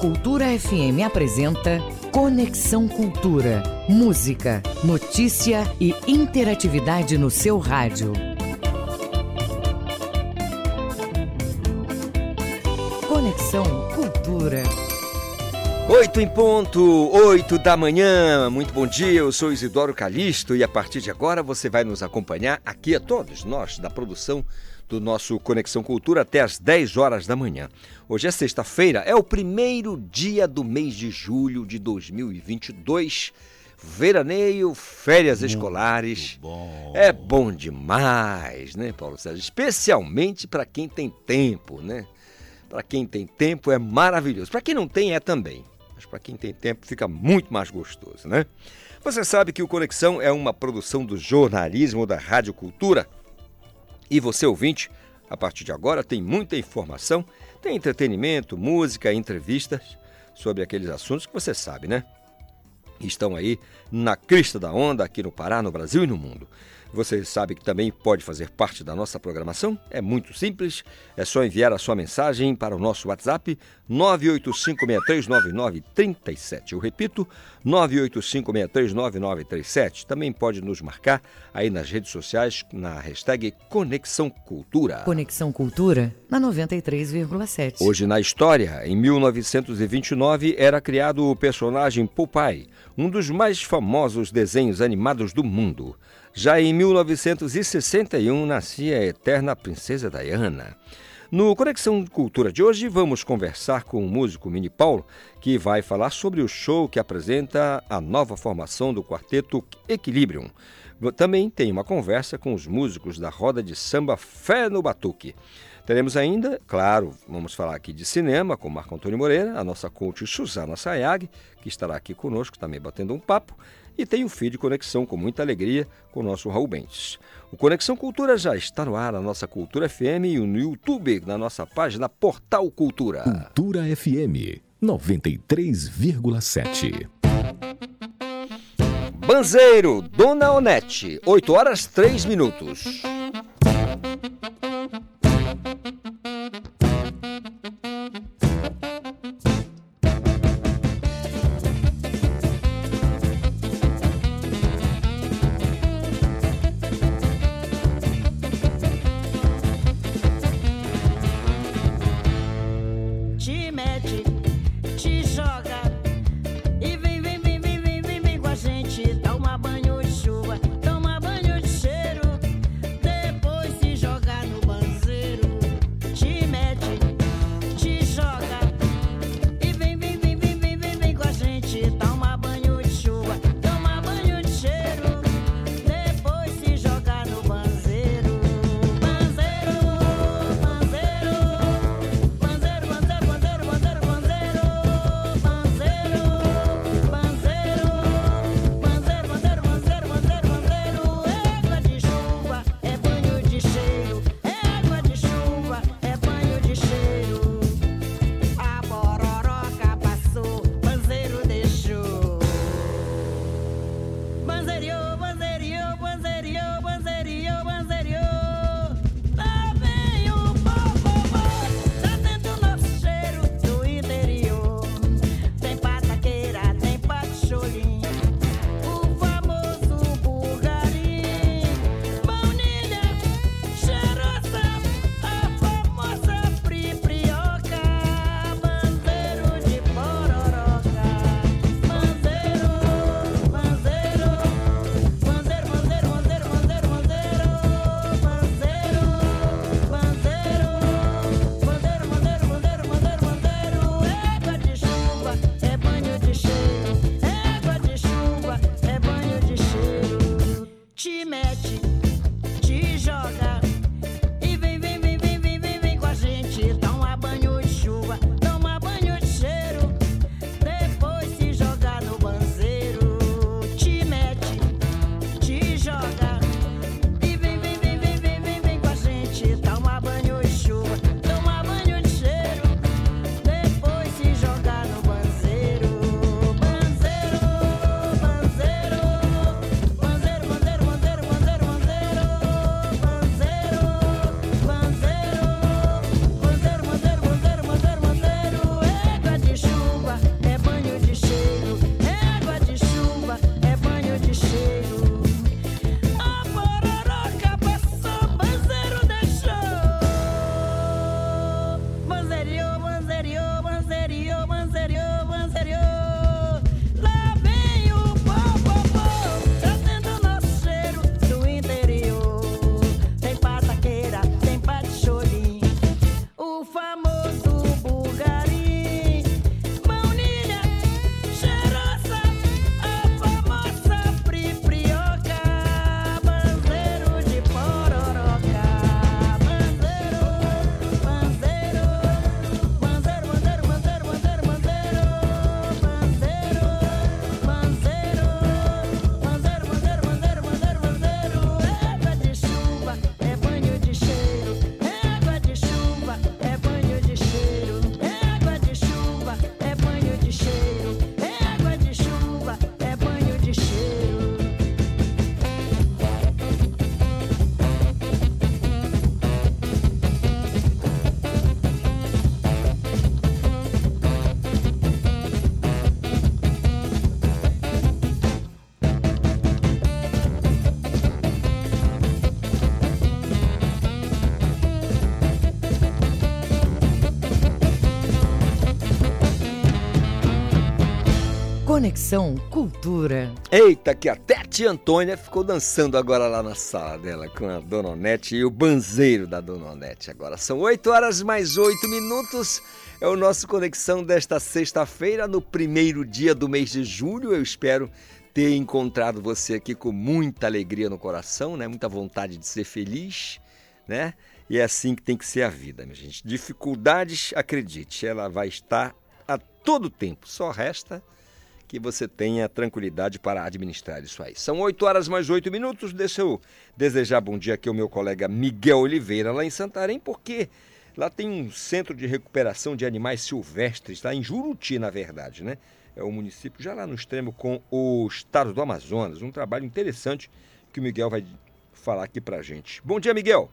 Cultura FM apresenta Conexão Cultura. Música, notícia e interatividade no seu rádio. Conexão Cultura. Oito em ponto, oito da manhã. Muito bom dia, eu sou Isidoro Calixto e a partir de agora você vai nos acompanhar aqui a todos nós da produção do nosso Conexão Cultura até às 10 horas da manhã. Hoje é sexta-feira, é o primeiro dia do mês de julho de 2022. Veraneio, férias Muito escolares. Bom. É bom demais, né, Paulo Sérgio? Especialmente para quem tem tempo, né? Para quem tem tempo é maravilhoso. Para quem não tem é também. Mas para quem tem tempo fica muito mais gostoso, né? Você sabe que o Conexão é uma produção do jornalismo da Rádio Cultura e você, ouvinte, a partir de agora tem muita informação, tem entretenimento, música, entrevistas sobre aqueles assuntos que você sabe, né? Estão aí na crista da onda aqui no Pará, no Brasil e no mundo. Você sabe que também pode fazer parte da nossa programação? É muito simples, é só enviar a sua mensagem para o nosso WhatsApp 985639937. Eu repito, 985639937. Também pode nos marcar aí nas redes sociais na hashtag Conexão Cultura. Conexão Cultura na 93,7. Hoje na história, em 1929 era criado o personagem Popeye, um dos mais famosos desenhos animados do mundo. Já em 1961 nascia a eterna princesa Diana. No Conexão Cultura de hoje, vamos conversar com o músico Mini Paulo, que vai falar sobre o show que apresenta a nova formação do quarteto Equilibrium. Também tem uma conversa com os músicos da roda de samba Fé no Batuque. Teremos ainda, claro, vamos falar aqui de cinema com Marco Antônio Moreira, a nossa coach Suzana Sayag, que estará aqui conosco também batendo um papo, e tem o feed Conexão com muita alegria com o nosso Raul Bentes. O Conexão Cultura já está no ar na nossa Cultura FM e no YouTube, na nossa página Portal Cultura. Cultura FM 93,7. Banzeiro, Dona Onete, 8 horas 3 minutos. Conexão Cultura. Eita, que até a tia Antônia ficou dançando agora lá na sala dela com a Dona Onete e o banzeiro da Dona Onete. Agora são 8 horas mais 8 minutos. É o nosso Conexão desta sexta-feira, no primeiro dia do mês de julho. Eu espero ter encontrado você aqui com muita alegria no coração, né? Muita vontade de ser feliz, né? E é assim que tem que ser a vida, minha gente. Dificuldades, acredite, ela vai estar a todo tempo. Só resta que você tenha tranquilidade para administrar isso aí. São 8 horas mais 8 minutos. Deixa eu desejar bom dia aqui ao meu colega Miguel Oliveira, lá em Santarém, porque lá tem um centro de recuperação de animais silvestres, lá em Juruti, na verdade, né? É o município já lá no extremo com o estado do Amazonas. Um trabalho interessante que o Miguel vai falar aqui pra gente. Bom dia, Miguel.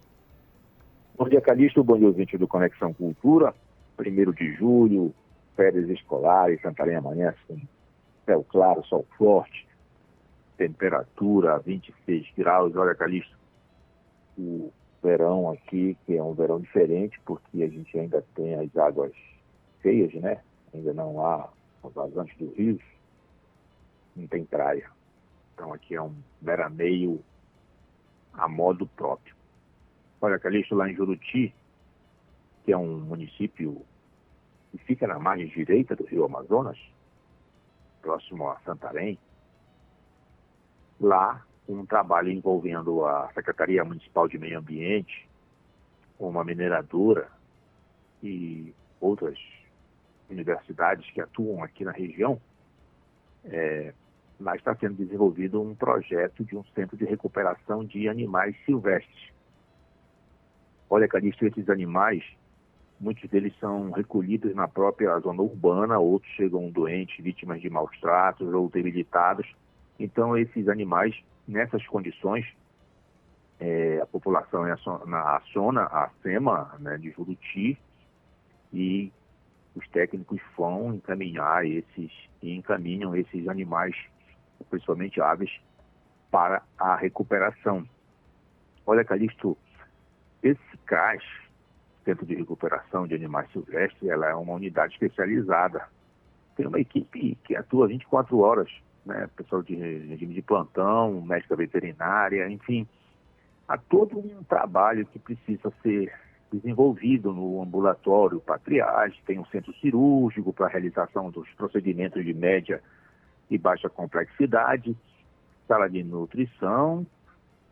Bom dia, Calixto. Bom dia, ouvinte do Conexão Cultura. Primeiro de julho, férias escolares, Santarém amanhece com céu claro, sol forte, temperatura 26 graus. Olha, Calixto, o verão aqui, que é um verão diferente, porque a gente ainda tem as águas cheias, né? Ainda não há vazantes do rio, não tem praia. Então aqui é um veraneio a modo próprio. Olha, Calixto, lá em Juruti, que é um município que fica na margem direita do rio Amazonas, próximo a Santarém, lá um trabalho envolvendo a Secretaria Municipal de Meio Ambiente, uma mineradora e outras universidades que atuam aqui na região, é, lá está sendo desenvolvido um projeto de um centro de recuperação de animais silvestres. Olha, Calixto, esses animais Muitos deles são recolhidos na própria zona urbana, outros chegam doentes, vítimas de maus tratos ou debilitados. Então, esses animais, nessas condições, é, a população aciona a SEMA né, de Juruti e os técnicos vão encaminhar esses e encaminham esses animais, principalmente aves, para a recuperação. Olha, Calixto, esse CAS, Centro de Recuperação de Animais Silvestres, ela é uma unidade especializada. Tem uma equipe que atua 24 horas, né? Pessoal de regime de plantão, médica veterinária, enfim. Há todo um trabalho que precisa ser desenvolvido no ambulatório para triagem, tem um centro cirúrgico para realização dos procedimentos de média e baixa complexidade, sala de nutrição,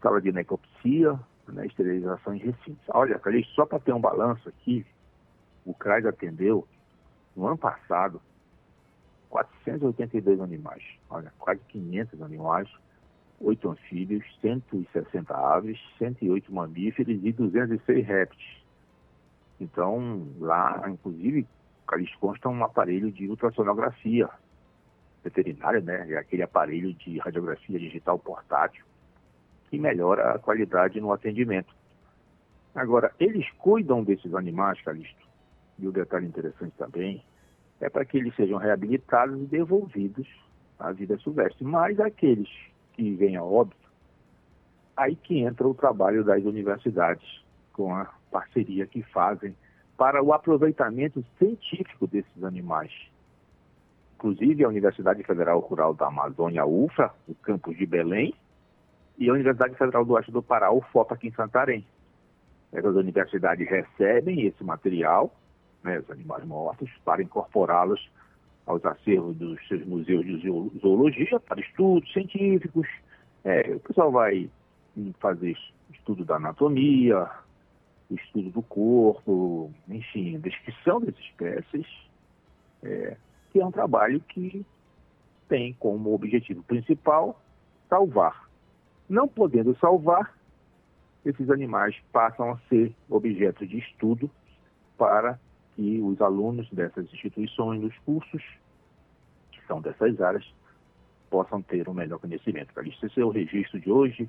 sala de necropsia, né, esterilização em recintos. Olha, Calixto, só para ter um balanço aqui, o CRAS atendeu, no ano passado, 482 animais. Olha, quase 500 animais, 8 anfíbios, 160 aves, 108 mamíferos e 206 répteis. Então, lá, inclusive, Calixto consta um aparelho de ultrassonografia veterinária, né? É aquele aparelho de radiografia digital portátil que melhora a qualidade no atendimento. Agora, eles cuidam desses animais, Calixto, e o detalhe interessante também é para que eles sejam reabilitados e devolvidos à vida silvestre. Mas aqueles que vêm a óbito, aí que entra o trabalho das universidades, com a parceria que fazem para o aproveitamento científico desses animais. Inclusive, a Universidade Federal Rural da Amazônia, UFRA, o campus de Belém, e a Universidade Federal do Oeste do Pará, o FOPA, aqui em Santarém. Essas universidades recebem esse material, né, os animais mortos, para incorporá-los aos acervos dos seus museus de zoologia, para estudos científicos. É, o pessoal vai fazer estudo da anatomia, estudo do corpo, enfim, descrição das espécies, é, que é um trabalho que tem como objetivo principal salvar não podendo salvar, esses animais passam a ser objeto de estudo para que os alunos dessas instituições, dos cursos, que são dessas áreas, possam ter um melhor conhecimento. Esse é o registro de hoje.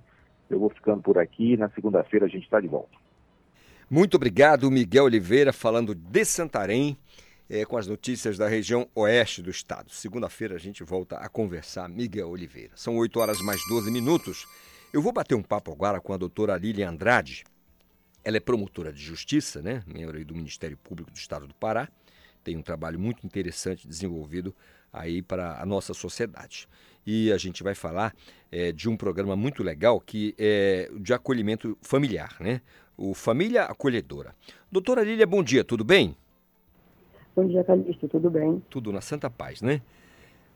Eu vou ficando por aqui. Na segunda-feira a gente está de volta. Muito obrigado, Miguel Oliveira, falando de Santarém é, com as notícias da região oeste do estado. Segunda-feira a gente volta a conversar, Miguel Oliveira. São 8 horas mais 12 minutos. Eu vou bater um papo agora com a doutora Lilian Andrade. Ela é promotora de justiça, né? Membro do Ministério Público do Estado do Pará. tem um trabalho muito interessante desenvolvido aí para a nossa sociedade. E a gente vai falar é, de um programa muito legal que é de acolhimento familiar, né? O Família Acolhedora. Doutora Lília, bom dia, tudo bem? Bom dia, Calixto, tudo bem? Tudo na Santa Paz, né?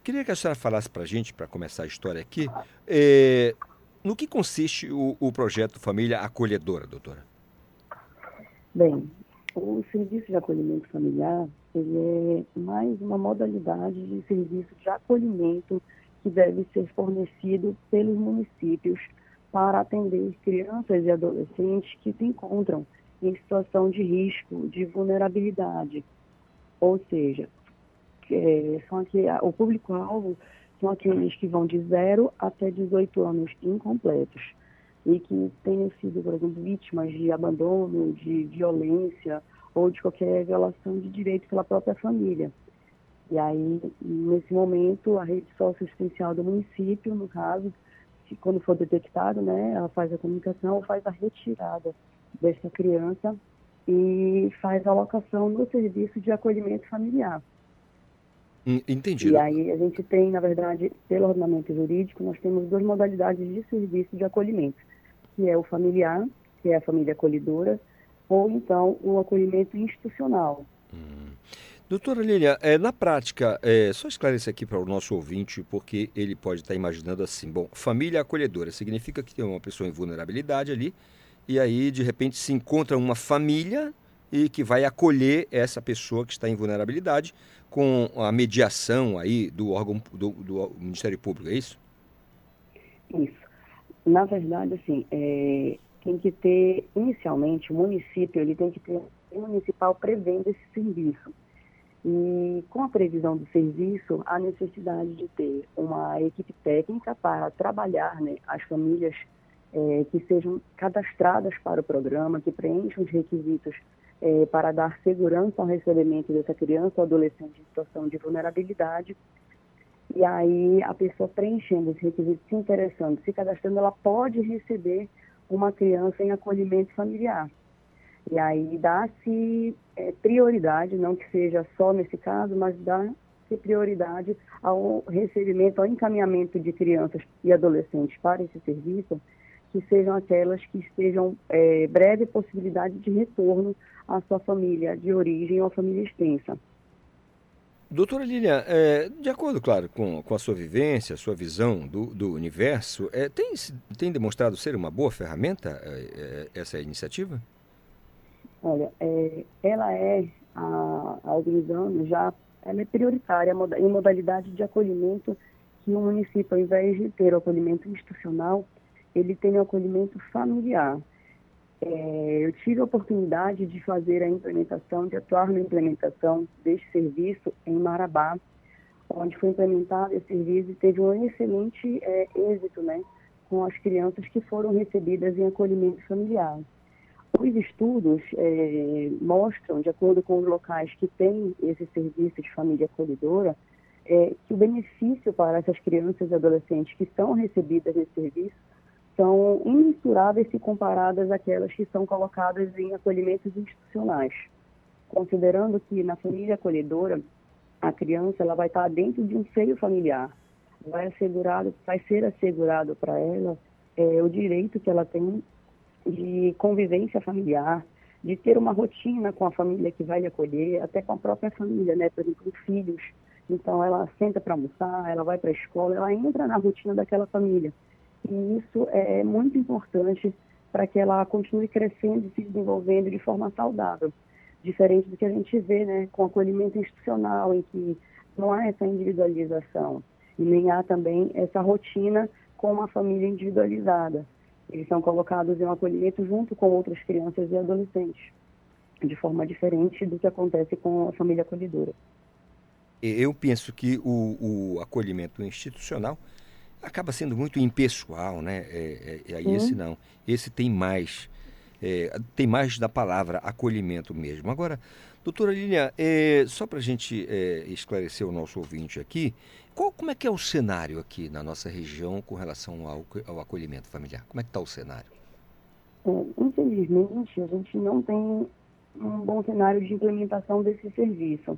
Queria que a senhora falasse para a gente, para começar a história aqui, é, no que consiste o, o projeto Família Acolhedora, doutora? Bem, o serviço de acolhimento familiar ele é mais uma modalidade de serviço de acolhimento que deve ser fornecido pelos municípios para atender crianças e adolescentes que se encontram em situação de risco, de vulnerabilidade. Ou seja, é, são aqui, o público-alvo são aqueles que vão de 0 até 18 anos incompletos e que tenham sido, por exemplo, vítimas de abandono, de violência ou de qualquer violação de direito pela própria família. E aí, nesse momento, a rede socioassistencial do município, no caso, se, quando for detectado, né, ela faz a comunicação ou faz a retirada dessa criança e faz a alocação no serviço de acolhimento familiar. Entendido. E aí a gente tem, na verdade, pelo ordenamento jurídico, nós temos duas modalidades de serviço de acolhimento, que é o familiar, que é a família acolhedora, ou então o acolhimento institucional. Hum. Doutora Lília, é, na prática, é, só esclarecer aqui para o nosso ouvinte, porque ele pode estar imaginando assim, bom, família acolhedora significa que tem uma pessoa em vulnerabilidade ali, e aí de repente se encontra uma família e que vai acolher essa pessoa que está em vulnerabilidade com a mediação aí do órgão do, do Ministério Público, é isso? Isso. Na verdade, assim, é, tem que ter, inicialmente, o município ele tem que ter um municipal prevendo esse serviço. E com a previsão do serviço, há necessidade de ter uma equipe técnica para trabalhar né, as famílias é, que sejam cadastradas para o programa, que preencham os requisitos é, para dar segurança ao recebimento dessa criança ou adolescente em situação de vulnerabilidade. E aí, a pessoa preenchendo esse requisito, se interessando, se cadastrando, ela pode receber uma criança em acolhimento familiar. E aí dá-se é, prioridade, não que seja só nesse caso, mas dá-se prioridade ao recebimento, ao encaminhamento de crianças e adolescentes para esse serviço, que sejam aquelas que estejam é, breve possibilidade de retorno à sua família de origem ou à família extensa. Doutora Lilian, é, de acordo, claro, com, com a sua vivência, a sua visão do, do universo, é, tem, tem demonstrado ser uma boa ferramenta é, é essa iniciativa? Olha, é, ela é, há, há alguns anos já, ela é prioritária em modalidade de acolhimento que o município, ao invés de ter o acolhimento institucional, ele tem o acolhimento familiar. É, eu tive a oportunidade de fazer a implementação, de atuar na implementação deste serviço em Marabá, onde foi implementado esse serviço e teve um excelente é, êxito né, com as crianças que foram recebidas em acolhimento familiar. Os estudos é, mostram, de acordo com os locais que têm esse serviço de família acolhedora, é, que o benefício para essas crianças e adolescentes que são recebidas nesse serviço são imensuráveis se comparadas àquelas que são colocadas em acolhimentos institucionais. Considerando que na família acolhedora, a criança ela vai estar dentro de um seio familiar, vai, assegurado, vai ser assegurado para ela é, o direito que ela tem de convivência familiar, de ter uma rotina com a família que vai lhe acolher, até com a própria família, né? Por exemplo, filhos. Então, ela senta para almoçar, ela vai para a escola, ela entra na rotina daquela família. E isso é muito importante para que ela continue crescendo e se desenvolvendo de forma saudável. Diferente do que a gente vê né, com acolhimento institucional, em que não há essa individualização e nem há também essa rotina com uma família individualizada. Eles são colocados em um acolhimento junto com outras crianças e adolescentes, de forma diferente do que acontece com a família acolhedora. Eu penso que o, o acolhimento institucional acaba sendo muito impessoal, né? É, é, é esse não. Esse tem mais. É, tem mais da palavra acolhimento mesmo. Agora, doutora Lilian, é, só para a gente é, esclarecer o nosso ouvinte aqui, qual, como é que é o cenário aqui na nossa região com relação ao, ao acolhimento familiar? Como é que está o cenário? É, infelizmente, a gente não tem um bom cenário de implementação desse serviço.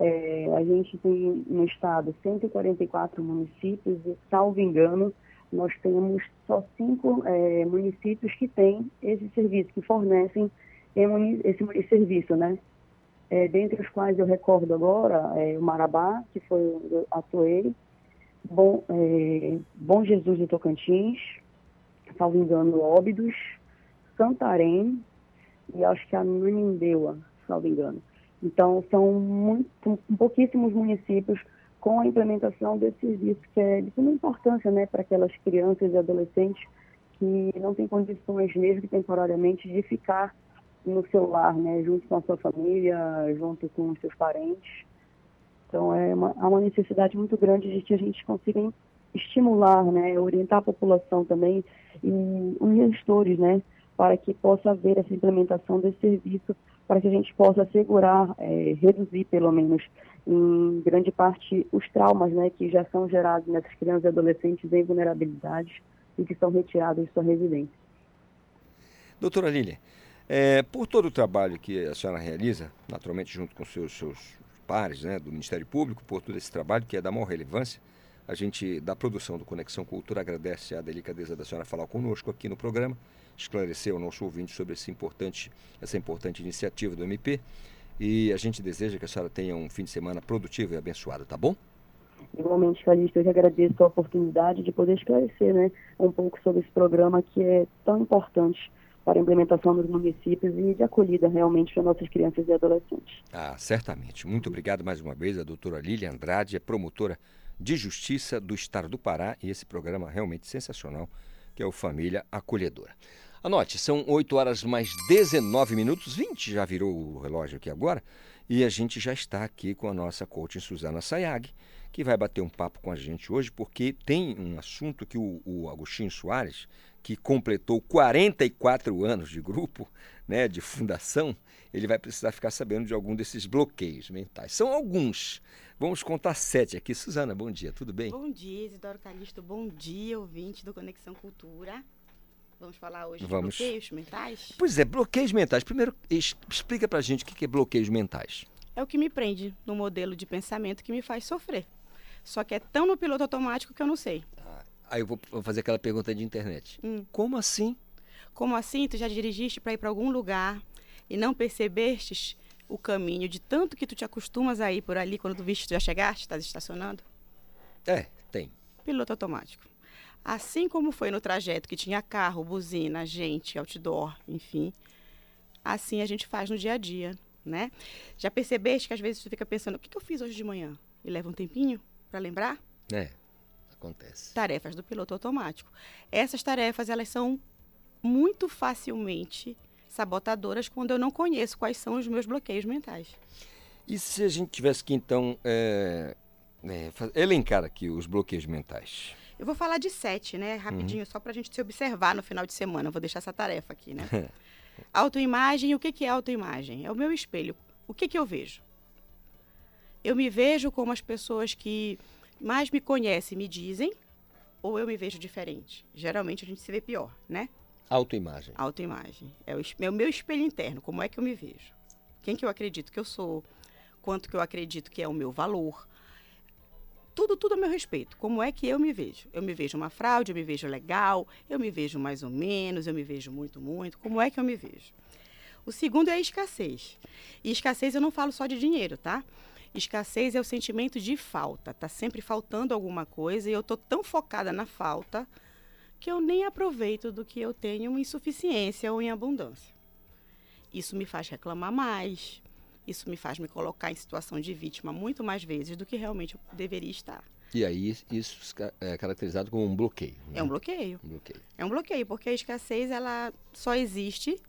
É, a gente tem no estado 144 municípios e, salvo engano, nós temos só cinco é, municípios que têm esse serviço, que fornecem esse, serviço, né? É, dentre os quais eu recordo agora é, o Marabá, que foi eu atuei, Bom, é, Bom Jesus do Tocantins, salvo engano, Óbidos, Santarém e acho que a Nanindeua, salvo engano. Então, são muito, pouquíssimos municípios com a implementação desse serviço, que é de suma importância né, para aquelas crianças e adolescentes que não têm condições, mesmo temporariamente, de ficar no seu lar, né, junto com a sua família, junto com os seus parentes. Então, é uma, há uma necessidade muito grande de que a gente consiga estimular, né, orientar a população também e os gestores, né, para que possa haver essa implementação desse serviço, para que a gente possa assegurar, é, reduzir pelo menos em grande parte os traumas, né, que já são gerados nessas crianças e adolescentes em vulnerabilidades e que são retirados de sua residência. Doutora Lília, é, por todo o trabalho que a senhora realiza, naturalmente junto com seus, seus pares né, do Ministério Público, por todo esse trabalho que é da maior relevância, a gente, da produção do Conexão Cultura, agradece a delicadeza da senhora falar conosco aqui no programa, esclarecer ao nosso ouvinte sobre esse importante, essa importante iniciativa do MP. E a gente deseja que a senhora tenha um fim de semana produtivo e abençoado, tá bom? Igualmente, Calixto, eu que agradeço a oportunidade de poder esclarecer né, um pouco sobre esse programa que é tão importante para a implementação dos municípios e de acolhida realmente para nossas crianças e adolescentes. Ah, certamente. Muito obrigado mais uma vez a doutora Lília Andrade, é promotora de Justiça do Estado do Pará e esse programa realmente sensacional que é o Família Acolhedora. Anote, são 8 horas mais 19 minutos, 20 já virou o relógio aqui agora, e a gente já está aqui com a nossa coaching Suzana Sayag, que vai bater um papo com a gente hoje, porque tem um assunto que o, o Agostinho Soares, que completou 44 anos de grupo, né, de fundação, ele vai precisar ficar sabendo de algum desses bloqueios mentais. São alguns. Vamos contar sete aqui. Suzana, bom dia, tudo bem? Bom dia, Isidoro Calixto, bom dia, ouvinte do Conexão Cultura. Vamos falar hoje Vamos. de bloqueios mentais? Pois é, bloqueios mentais. Primeiro, explica pra gente o que é bloqueios mentais. É o que me prende no modelo de pensamento que me faz sofrer. Só que é tão no piloto automático que eu não sei. Ah, aí eu vou fazer aquela pergunta de internet. Hum. Como assim? Como assim? Tu já dirigiste para ir para algum lugar e não percebestes o caminho de tanto que tu te acostumas a ir por ali quando tu viste tu já chegaste, estás estacionando? É, tem. Piloto automático. Assim como foi no trajeto que tinha carro, buzina, gente, outdoor, enfim, assim a gente faz no dia a dia, né? Já percebeste que às vezes tu fica pensando, o que, que eu fiz hoje de manhã? E leva um tempinho para lembrar? É, acontece. Tarefas do piloto automático. Essas tarefas, elas são muito facilmente sabotadoras quando eu não conheço quais são os meus bloqueios mentais. E se a gente tivesse que, então, é, é, elencar aqui os bloqueios mentais? Eu vou falar de sete, né? Rapidinho, uhum. só para a gente se observar no final de semana. Eu vou deixar essa tarefa aqui, né? autoimagem, o que, que é autoimagem? É o meu espelho. O que, que eu vejo? Eu me vejo como as pessoas que mais me conhecem me dizem, ou eu me vejo diferente? Geralmente a gente se vê pior, né? Autoimagem. Autoimagem. É o, é o meu espelho interno, como é que eu me vejo. Quem que eu acredito que eu sou, quanto que eu acredito que é o meu valor. Tudo, tudo a meu respeito. Como é que eu me vejo? Eu me vejo uma fraude, eu me vejo legal, eu me vejo mais ou menos, eu me vejo muito, muito. Como é que eu me vejo? O segundo é a escassez. E escassez eu não falo só de dinheiro, tá? Escassez é o sentimento de falta. Tá sempre faltando alguma coisa e eu tô tão focada na falta que eu nem aproveito do que eu tenho em insuficiência ou em abundância. Isso me faz reclamar mais, isso me faz me colocar em situação de vítima muito mais vezes do que realmente eu deveria estar. E aí isso é caracterizado como um bloqueio. Né? É um bloqueio. um bloqueio. É um bloqueio, porque a escassez ela só existe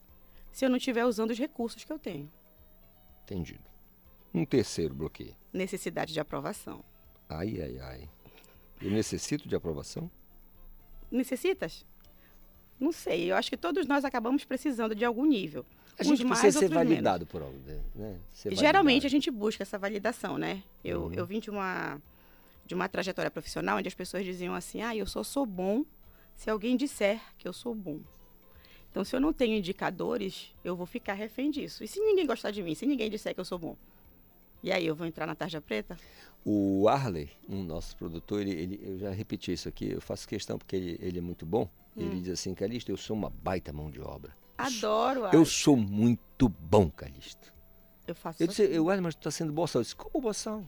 se eu não estiver usando os recursos que eu tenho. Entendido. Um terceiro bloqueio. Necessidade de aprovação. Ai, ai, ai. Eu necessito de aprovação? necessitas? Não sei, eu acho que todos nós acabamos precisando de algum nível. A gente precisa ser validado menos. por algo, né? Ser Geralmente validado. a gente busca essa validação, né? Eu, uhum. eu vim de uma, de uma trajetória profissional onde as pessoas diziam assim, ah, eu só sou bom se alguém disser que eu sou bom. Então, se eu não tenho indicadores, eu vou ficar refém disso. E se ninguém gostar de mim, se ninguém disser que eu sou bom? E aí, eu vou entrar na tarja preta? O Arley, um nosso produtor, ele, ele, eu já repeti isso aqui, eu faço questão porque ele, ele é muito bom. Hum. Ele diz assim, Calixto, eu sou uma baita mão de obra. Adoro, Eu sou muito bom, Calixto. Eu faço Eu disse, eu, olha, mas tu tá sendo boçal. Eu disse, como boçal?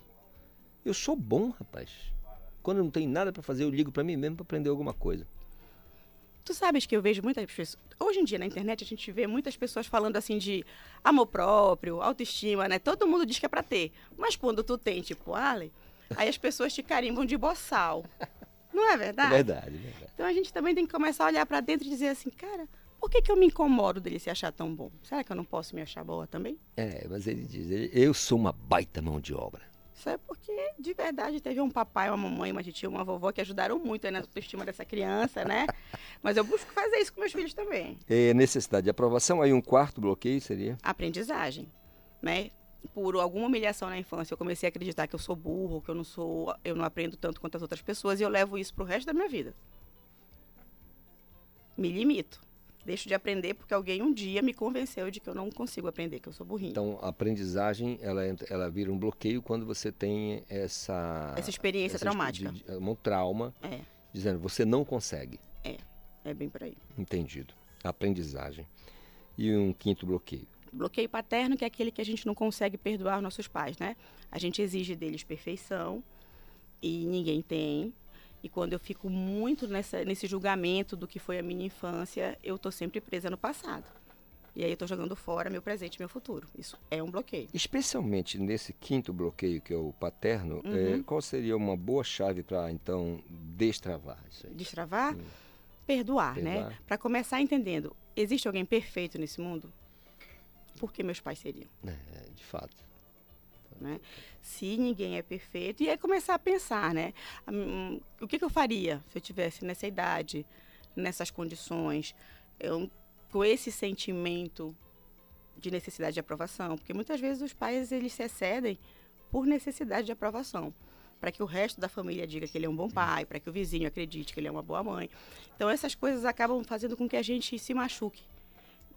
Eu sou bom, rapaz. Quando não tem nada para fazer, eu ligo para mim mesmo para aprender alguma coisa. Tu sabes que eu vejo muitas pessoas. Hoje em dia na internet a gente vê muitas pessoas falando assim de amor próprio, autoestima, né? Todo mundo diz que é pra ter. Mas quando tu tem, tipo, Ale, aí as pessoas te carimbam de boçal. Não é verdade? É verdade, é verdade. Então a gente também tem que começar a olhar para dentro e dizer assim, cara, por que, que eu me incomodo dele se achar tão bom? Será que eu não posso me achar boa também? É, mas ele diz, ele, eu sou uma baita mão de obra. Isso é porque, de verdade, teve um papai, uma mamãe, uma titia, uma vovó que ajudaram muito aí na autoestima dessa criança, né? Mas eu busco fazer isso com meus filhos também. É necessidade de aprovação, aí um quarto bloqueio seria? Aprendizagem, né? Por alguma humilhação na infância, eu comecei a acreditar que eu sou burro, que eu não sou, eu não aprendo tanto quanto as outras pessoas e eu levo isso pro resto da minha vida. Me limito. Deixo de aprender porque alguém um dia me convenceu de que eu não consigo aprender, que eu sou burrinho. Então, a aprendizagem, ela, ela vira um bloqueio quando você tem essa... Essa experiência traumática. de- um trauma, É, dizendo, você não consegue. é bem por aí. Entendido. Aprendizagem. E um quinto bloqueio. Bloqueio paterno, que é aquele que a gente não consegue perdoar os nossos pais, né? A gente exige deles perfeição e ninguém tem. E quando eu fico muito nessa, nesse julgamento do que foi a minha infância, eu tô sempre presa no passado. E aí eu tô jogando fora meu presente e meu futuro. Isso é um bloqueio. Especialmente nesse quinto bloqueio, que é o paterno, Uhum. eh, qual seria uma boa chave para, então, destravar isso aí? Destravar, perdoar, né? Perdoar. Para começar entendendo, existe alguém perfeito nesse mundo? Por que meus pais seriam? É, de fato. Né? Se ninguém é perfeito, e aí começar a pensar, né? Hum, o que, que eu faria se eu tivesse nessa idade, nessas condições, eu, com esse sentimento de necessidade de aprovação? Porque muitas vezes os pais eles se excedem por necessidade de aprovação, para que o resto da família diga que ele é um bom pai, para que o vizinho acredite que ele é uma boa mãe. Então essas coisas acabam fazendo com que a gente se machuque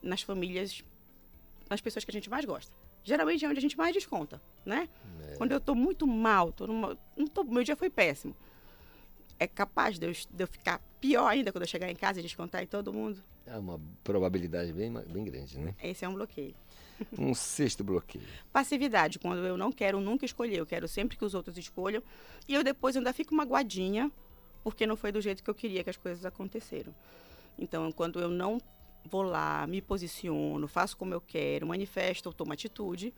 nas famílias, nas pessoas que a gente mais gosta. Geralmente é onde a gente mais desconta, né? Quando eu tô muito mal, tô numa, não tô, meu dia foi péssimo. É capaz de eu, de eu ficar pior ainda quando eu chegar em casa e descontar em todo mundo? É uma probabilidade bem, bem grande, né? Esse é um bloqueio. Um sexto bloqueio. Passividade, quando eu não quero nunca escolher, eu quero sempre que os outros escolham. E eu depois ainda fico magoadinha, porque não foi do jeito que eu queria que as coisas aconteceram. Então, quando eu não vou lá, me posiciono, faço como eu quero, manifesto tomo atitude,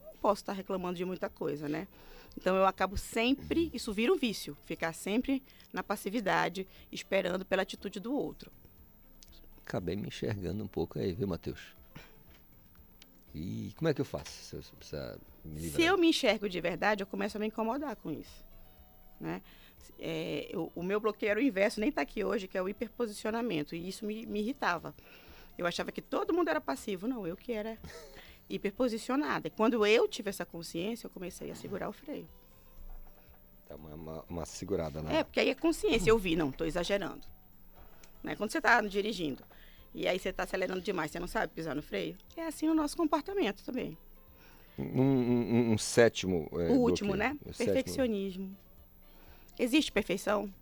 não posso estar reclamando de muita coisa, né? Então eu acabo sempre, isso vira um vício, ficar sempre na passividade, esperando pela atitude do outro. Acabei me enxergando um pouco aí, viu, Matheus? E como é que eu faço se eu se eu me livrar? Se eu me enxergo de verdade, eu começo a me incomodar com isso. Né? É, eu- o meu bloqueio era o inverso, nem está aqui hoje, que é o hiperposicionamento. E isso me, me irritava. Eu achava que todo mundo era passivo. Não, eu que era hiperposicionada. E quando eu tive essa consciência, eu comecei a segurar o freio. Dá uma, uma, uma segurada lá. É, porque aí é consciência. Eu vi, não, estou exagerando. Né? Quando você está dirigindo e aí você está acelerando demais, você não sabe pisar no freio, é assim o nosso comportamento também. Um, um- um sétimo. é, o último, bloqueio. né? O sétimo. Existe perfeição?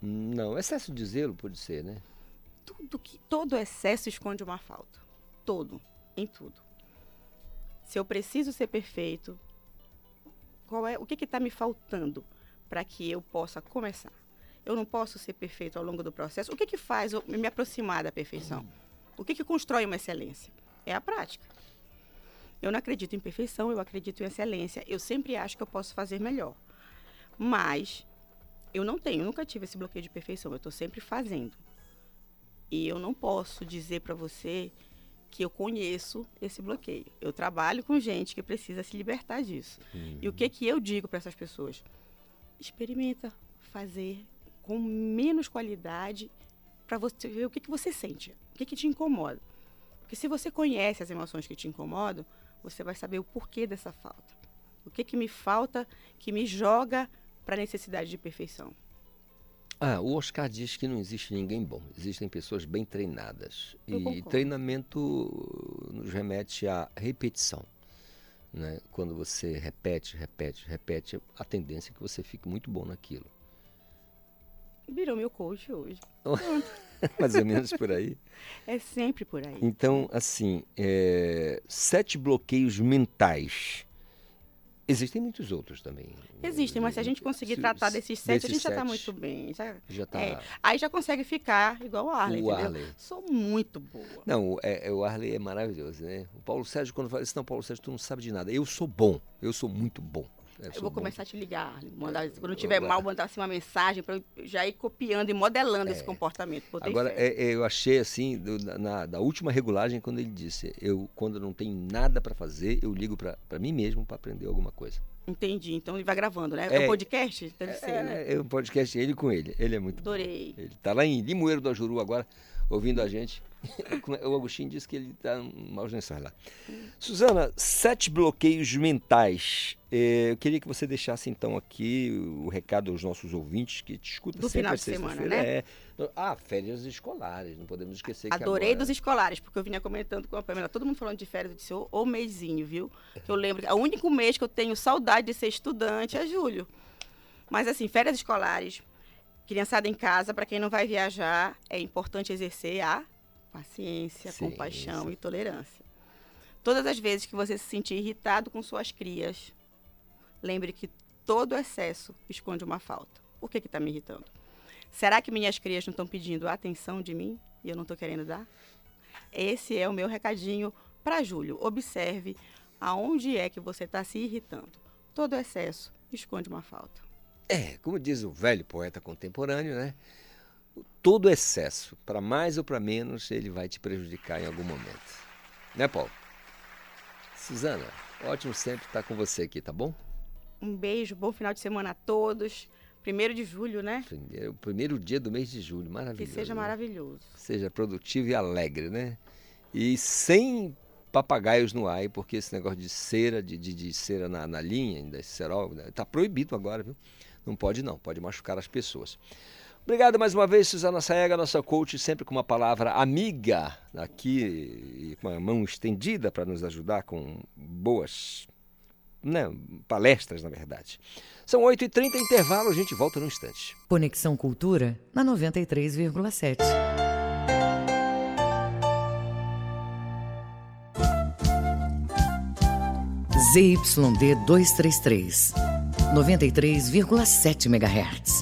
Não, excesso de zelo pode ser, né? Tudo que todo excesso esconde uma falta. Todo, em tudo. Se eu preciso ser perfeito, qual é o que está me faltando para que eu possa começar? Eu não posso ser perfeito ao longo do processo. O que, que faz eu me aproximar da perfeição? O que, que constrói uma excelência? É a prática. Eu não acredito em perfeição, eu acredito em excelência. Eu sempre acho que eu posso fazer melhor. Mas eu não tenho, nunca tive esse bloqueio de perfeição. Eu estou sempre fazendo. E eu não posso dizer para você que eu conheço esse bloqueio. Eu trabalho com gente que precisa se libertar disso. E o que que eu digo para essas pessoas? Experimenta fazer com menos qualidade para você ver o que, que você sente, o que, que te incomoda. Porque se você conhece as emoções que te incomodam, você vai saber o porquê dessa falta. O que, que me falta que me joga para a necessidade de perfeição. Ah, o Oscar diz que não existe ninguém bom. Existem pessoas bem treinadas. Eu e concordo. treinamento nos remete à repetição. Né? Quando você repete, repete, repete, a tendência é que você fique muito bom naquilo. Virou meu coach hoje. Mais ou menos por aí. É sempre por aí. Então, assim, é, sete bloqueios mentais. Existem muitos outros também. Existem, mas se a gente conseguir Se- tratar desses sete, a gente já está muito bem. Já, Já tá. é, aí já consegue ficar igual o Arley, O entendeu? Arley. Sou muito boa. Não, é, é- o Arley é maravilhoso, né? O Paulo Sérgio, quando fala isso, não, Paulo Sérgio, tu não sabe de nada. Eu sou bom, eu sou muito bom. Eu sou vou bom. começar a te ligar, mandar, quando eu tiver Agora- mal, mandar assim uma mensagem para eu já ir copiando e modelando esse comportamento. Agora, é- é, eu achei assim, do- na, na- da última regulagem, quando ele disse, eu quando não tenho nada para fazer, eu ligo para mim mesmo para aprender alguma coisa. Entendi. Então ele vai gravando, né? É, É. um podcast? Deve ser, né? É, é um podcast ele com ele, ele é muito bom. Adorei. Ele tá lá em Limoeiro do Ajuru agora, ouvindo a gente. o Agostinho disse que ele está maus lençóis lá. Suzana, sete bloqueios mentais. É, eu queria que você deixasse então aqui o recado aos nossos ouvintes que te escutam Do sempre final de semana, né? É. Ah, férias escolares, não podemos esquecer que Adorei dos escolares, porque eu vinha comentando com a Pamela, todo mundo falando de férias, eu disse, ô, ô mêsinho, viu? Que eu lembro, que o único mês que eu tenho saudade de ser estudante é julho. Mas assim, férias escolares, criançada em casa, para quem não vai viajar, é importante exercer a paciência, Sim, compaixão e tolerância. Todas as vezes que você se sentir irritado com suas crias, lembre que todo excesso esconde uma falta. Por que está me irritando? Será que minhas crias não estão pedindo atenção de mim e eu não estou querendo dar? Esse é o meu recadinho para Júlio. Observe aonde é que você está se irritando. Todo excesso esconde uma falta. É, como diz o velho poeta contemporâneo, né? Todo excesso, para mais ou para menos, ele vai te prejudicar em algum momento. Né, Paulo? Suzana, ótimo sempre estar com você aqui, tá bom? Um beijo, bom final de semana a todos. Primeiro de julho, né? Primeiro, o primeiro dia do mês de julho, Que maravilhoso. seja né? maravilhoso. Seja produtivo e alegre, né? E sem papagaios no ar, porque esse negócio de cera, de, de, de cera na, na linha, da cerol, né, tá proibido agora, viu? Não pode não, pode machucar as pessoas. Obrigado mais uma vez, Suzana Saega, nossa coach, sempre com uma palavra amiga aqui, com uma mão estendida para nos ajudar com boas né, palestras, na verdade. São 8h30, intervalo, a gente volta num instante. Conexão Cultura na 93,7. ZYD 233, 93,7 MHz.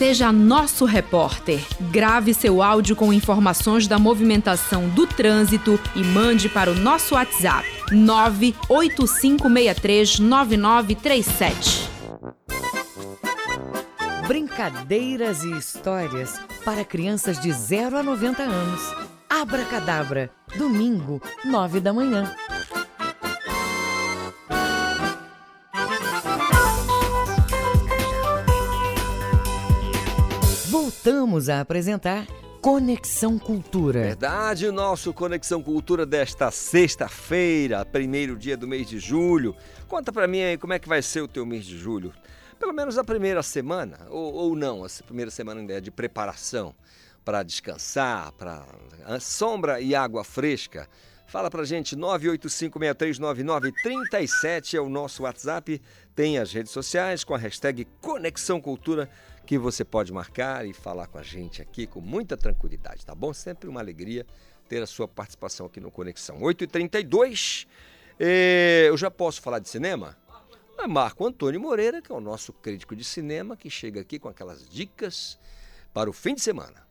seja nosso repórter. Grave seu áudio com informações da movimentação do trânsito e mande para o nosso WhatsApp 985639937. Brincadeiras e histórias para crianças de 0 a 90 anos. Abracadabra, domingo, 9 da manhã. Voltamos a apresentar Conexão Cultura. Verdade, o nosso Conexão Cultura desta sexta-feira, primeiro dia do mês de julho. Conta pra mim aí como é que vai ser o teu mês de julho. Pelo menos a primeira semana, ou, ou não, a primeira semana ainda é de preparação para descansar, para sombra e água fresca. Fala pra gente, 985639937 é o nosso WhatsApp. Tem as redes sociais com a hashtag Conexão Cultura que você pode marcar e falar com a gente aqui com muita tranquilidade, tá bom? Sempre uma alegria ter a sua participação aqui no Conexão. 8h32, eh, eu já posso falar de cinema? É Marco Antônio Moreira, que é o nosso crítico de cinema, que chega aqui com aquelas dicas para o fim de semana.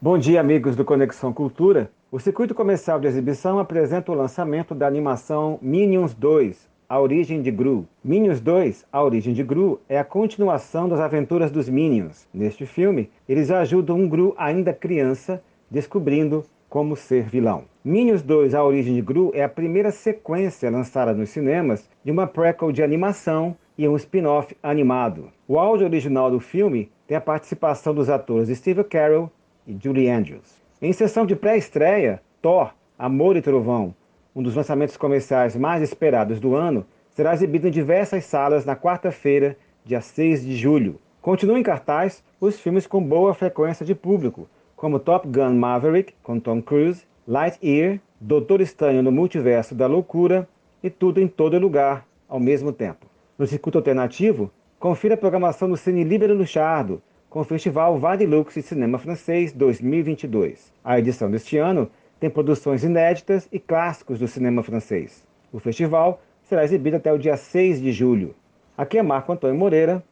Bom dia, amigos do Conexão Cultura. O circuito comercial de exibição apresenta o lançamento da animação Minions 2, A Origem de Gru. Minions 2, A Origem de Gru é a continuação das aventuras dos Minions. Neste filme, eles ajudam um Gru ainda criança descobrindo como ser vilão. Minions 2, A Origem de Gru é a primeira sequência lançada nos cinemas de uma prequel de animação e um spin-off animado. O áudio original do filme tem a participação dos atores Steve Carell e Julie Andrews. Em sessão de pré-estreia, Thor, Amor e Trovão, um dos lançamentos comerciais mais esperados do ano, será exibido em diversas salas na quarta-feira, dia 6 de julho. Continuam em cartaz os filmes com boa frequência de público, como Top Gun Maverick, com Tom Cruise, Lightyear, Doutor Estranho no Multiverso da Loucura e Tudo em Todo Lugar ao mesmo tempo. No circuito alternativo, confira a programação do Cine Libero Luchardo, com o Festival Vadilux de Cinema Francês 2022. A edição deste ano tem produções inéditas e clássicos do cinema francês. O festival será exibido até o dia 6 de julho. Aqui é Marco Antônio Moreira,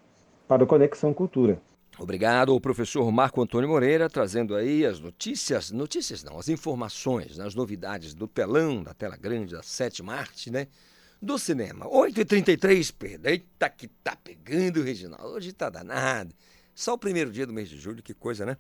para o Conexão Cultura. Obrigado ao professor Marco Antônio Moreira, trazendo aí as notícias, notícias não, as informações, as novidades do telão, da tela grande, da sétima arte, né? Do cinema. 8h33, Pedro. Eita que tá pegando, Reginaldo. Hoje tá danado. Só o primeiro dia do mês de julho, que coisa, né?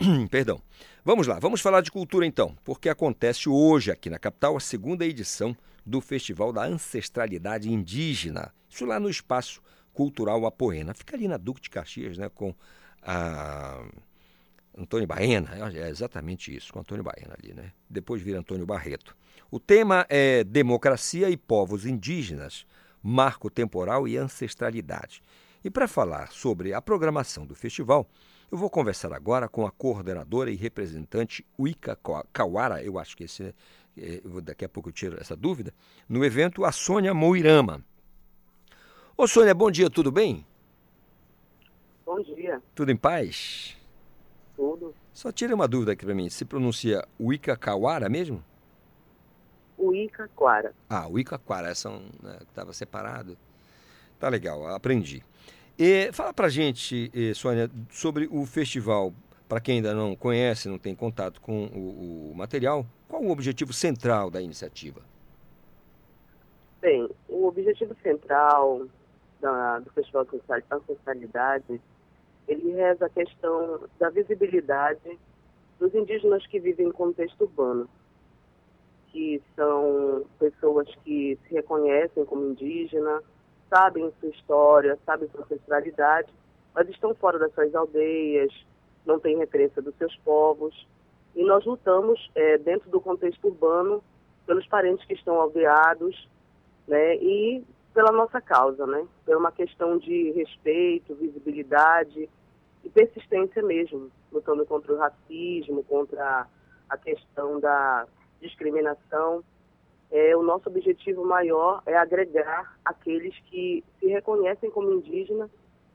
Perdão. Vamos lá, vamos falar de cultura então, porque acontece hoje aqui na capital a segunda edição do Festival da Ancestralidade Indígena. Isso lá no Espaço Cultural Apoena. Fica ali na Duque de Caxias, né, com a Antônio Baena, é exatamente isso, com Antônio Baena ali, né? Depois vira Antônio Barreto. O tema é Democracia e Povos Indígenas, Marco Temporal e Ancestralidade. E para falar sobre a programação do festival, eu vou conversar agora com a coordenadora e representante Uika Kawara, eu acho que esse, é, daqui a pouco eu tiro essa dúvida, no evento a Sônia Moirama. Ô Sônia, bom dia, tudo bem? Bom dia. Tudo em paz? Tudo. Só tira uma dúvida aqui para mim, se pronuncia Uika Kawara mesmo? Uika Quara. Ah, Uika Quara, essa né, estava separado. Tá legal, aprendi. E fala pra gente, Sônia, sobre o festival. Para quem ainda não conhece, não tem contato com o, o material, qual o objetivo central da iniciativa? Bem, o objetivo central da, do Festival de Ancestralidade, ele reza a questão da visibilidade dos indígenas que vivem em contexto urbano, que são pessoas que se reconhecem como indígena, sabem sua história, sabem sua ancestralidade, mas estão fora das suas aldeias, não têm referência dos seus povos. E nós lutamos é, dentro do contexto urbano pelos parentes que estão aldeados, né, e pela nossa causa, né, por uma questão de respeito, visibilidade e persistência mesmo, lutando contra o racismo, contra a questão da discriminação é, o nosso objetivo maior é agregar aqueles que se reconhecem como indígenas,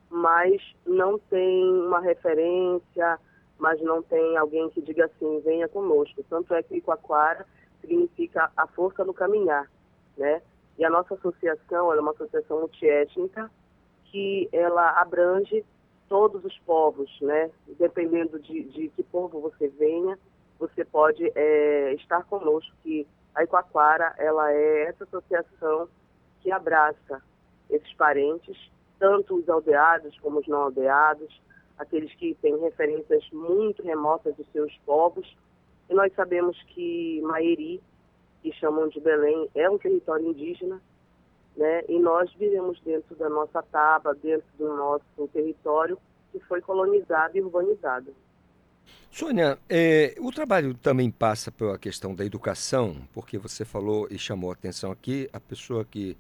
mas não tem uma referência, mas não tem alguém que diga assim, venha conosco. Tanto é que Icoaquara significa a força no caminhar, né? E a nossa associação é uma associação multiétnica que ela abrange todos os povos, né? Dependendo de, de que povo você venha, você pode é, estar conosco, que a Icoaquara, ela é essa associação que abraça esses parentes, tanto os aldeados como os não aldeados, aqueles que têm referências muito remotas dos seus povos. E nós sabemos que Maeri, que chamam de Belém, é um território indígena, né? E nós vivemos dentro da nossa taba, dentro do nosso território que foi colonizado e urbanizado. Sônia, é, o trabalho também passa pela questão da educação, porque você falou e chamou a atenção aqui a pessoa que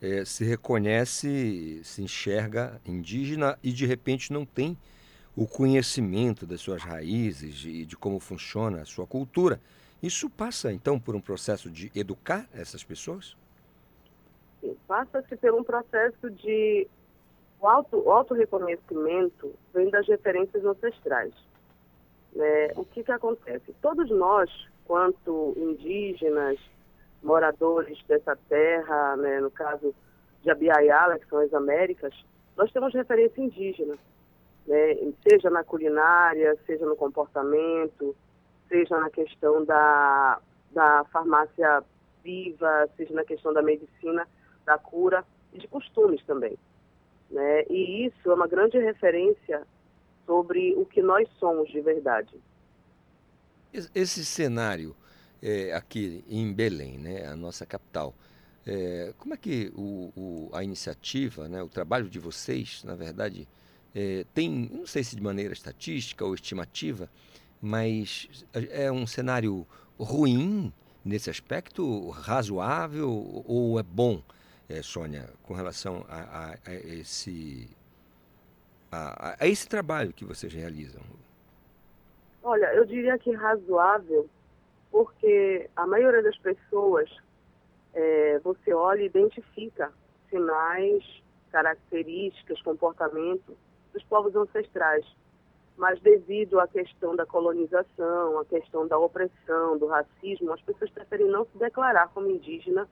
é, se reconhece, se enxerga indígena e de repente não tem o conhecimento das suas raízes e de, como funciona a sua cultura. Isso passa então por um processo de educar essas pessoas? Passa-se por um processo de o auto, auto reconhecimento vem das referências ancestrais. Né? O que, que acontece? Todos nós, quanto indígenas, moradores dessa terra, né, no caso de Abiaiala, que são as Américas, nós temos referência indígena, né, seja na culinária, seja no comportamento, seja na questão da, da farmácia viva, seja na questão da medicina, da cura e de costumes também. Né? E isso é uma grande referência sobre o que nós somos de verdade. Esse cenário é, aqui em Belém, né, a nossa capital, É, como é que o, o, a iniciativa, né, o trabalho de vocês, na verdade, é, tem, não sei se de maneira estatística ou estimativa, mas é um cenário ruim nesse aspecto, razoável ou é bom, é, Sônia, com relação a, a, a esse, a, a esse trabalho que vocês realizam? Olha, eu diria que razoável, porque a maioria das pessoas é, você olha e identifica sinais, características, comportamento dos povos ancestrais. Mas devido à questão da colonização, à questão da opressão, do racismo, as pessoas preferem não se declarar como indígena,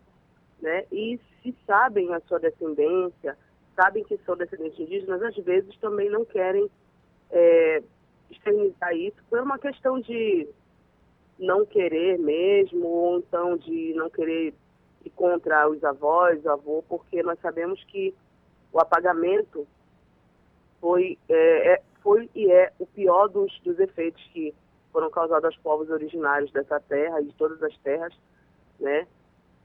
né? E se sabem a sua descendência, sabem que são descendentes indígenas, às vezes também não querem é, externizar isso por uma questão de não querer mesmo, ou então de não querer e contra os avós, o avô, porque nós sabemos que o apagamento foi, é, é, foi e é o pior dos, dos efeitos que foram causados aos povos originários dessa terra e de todas as terras, né?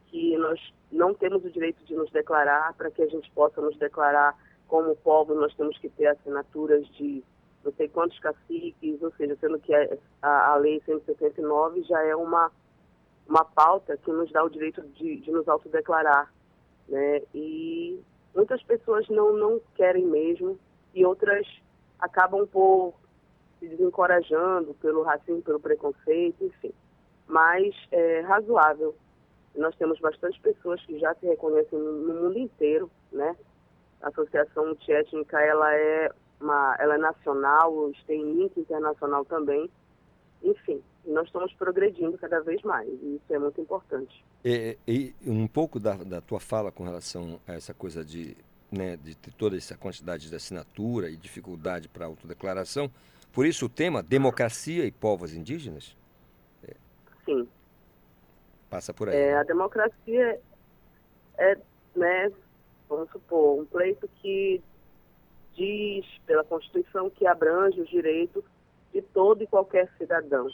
Que nós não temos o direito de nos declarar, para que a gente possa nos declarar como povo, nós temos que ter assinaturas de não sei quantos caciques, ou seja, sendo que a, a, a Lei 169 já é uma uma pauta que nos dá o direito de, de nos autodeclarar. Né? E muitas pessoas não, não querem mesmo e outras acabam por se desencorajando pelo racismo, pelo preconceito, enfim. Mas é razoável. Nós temos bastante pessoas que já se reconhecem no mundo inteiro, né? A Associação Multiétnica, ela é, uma, ela é nacional, tem link internacional também. Enfim, nós estamos progredindo cada vez mais, e isso é muito importante. E, e um pouco da, da, tua fala com relação a essa coisa de, né, de toda essa quantidade de assinatura e dificuldade para autodeclaração, por isso o tema democracia e povos indígenas? Sim. Passa por aí. É, a democracia é, né, vamos supor, um pleito que diz pela Constituição que abrange os direitos de todo e qualquer cidadão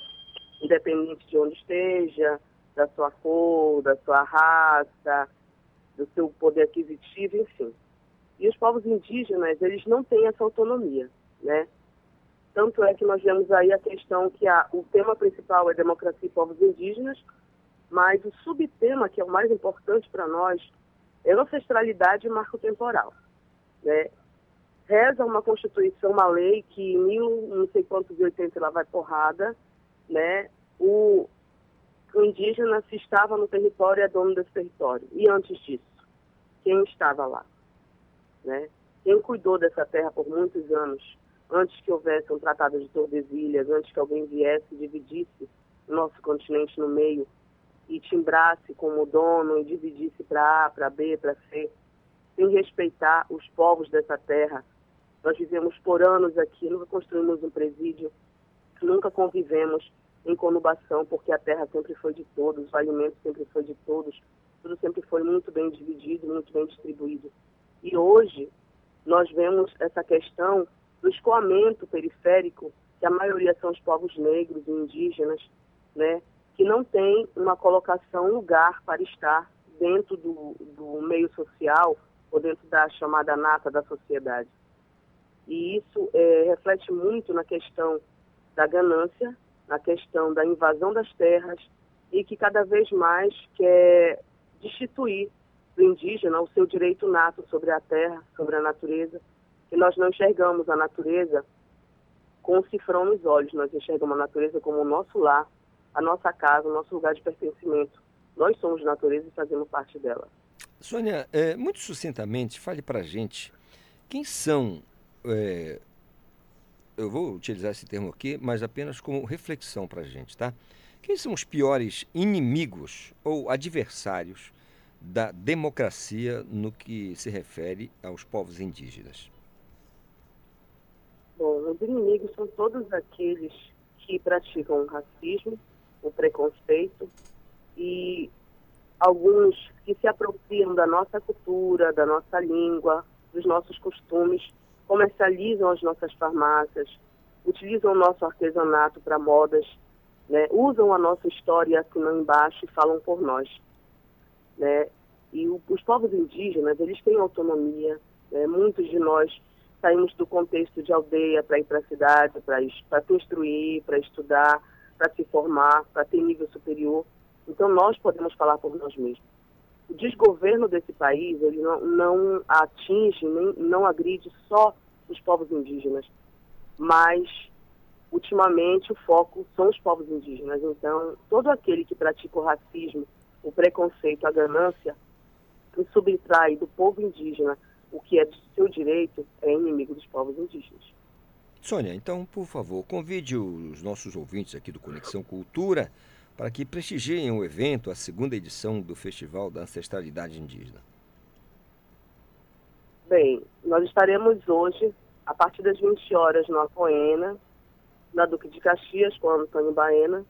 independente de onde esteja, da sua cor, da sua raça, do seu poder aquisitivo, enfim. E os povos indígenas, eles não têm essa autonomia, né? Tanto é que nós vemos aí a questão que a, o tema principal é democracia e povos indígenas, mas o subtema, que é o mais importante para nós, é ancestralidade e marco temporal. Né? Reza uma Constituição, uma lei que em mil, não sei quantos e oitenta lá vai porrada, né, o, o indígena se estava no território é dono desse território. E antes disso, quem estava lá? Né? Quem cuidou dessa terra por muitos anos, antes que houvesse um tratado de Tordesilhas, antes que alguém viesse e dividisse o nosso continente no meio e timbrasse como dono e dividisse para A, para B, para C, sem respeitar os povos dessa terra. Nós vivemos por anos aqui, nunca construímos um presídio, nunca convivemos em conubação, porque a terra sempre foi de todos, o alimento sempre foi de todos, tudo sempre foi muito bem dividido, muito bem distribuído. E hoje nós vemos essa questão do escoamento periférico, que a maioria são os povos negros e indígenas, né, que não tem uma colocação, um lugar para estar dentro do, do meio social ou dentro da chamada nata da sociedade. E isso é, reflete muito na questão da ganância, na questão da invasão das terras e que cada vez mais quer destituir do indígena o seu direito nato sobre a terra, sobre a natureza, que nós não enxergamos a natureza com o cifrão nos olhos, nós enxergamos a natureza como o nosso lar, a nossa casa, o nosso lugar de pertencimento. Nós somos natureza e fazemos parte dela. Sônia, é, muito sucintamente, fale para a gente quem são é, eu vou utilizar esse termo aqui, mas apenas como reflexão para a gente, tá? Quem são os piores inimigos ou adversários da democracia no que se refere aos povos indígenas? Bom, os inimigos são todos aqueles que praticam racismo, o preconceito e alguns que se apropriam da nossa cultura, da nossa língua, dos nossos costumes comercializam as nossas farmácias, utilizam o nosso artesanato para modas, né? usam a nossa história assinam embaixo e falam por nós. Né? E o, os povos indígenas, eles têm autonomia. Né? Muitos de nós saímos do contexto de aldeia para ir para a cidade, para construir, para estudar, para se formar, para ter nível superior. Então nós podemos falar por nós mesmos. O desgoverno desse país ele não, não atinge, nem, não agride só os povos indígenas, mas ultimamente o foco são os povos indígenas. Então, todo aquele que pratica o racismo, o preconceito, a ganância, e subtrai do povo indígena o que é de seu direito, é inimigo dos povos indígenas. Sônia, então, por favor, convide os nossos ouvintes aqui do Conexão Cultura para que prestigiem o evento, a segunda edição do Festival da Ancestralidade Indígena. Bem, nós estaremos hoje, a partir das 20 horas, no Apoena, na Duque de Caxias, com o Antônio Baena.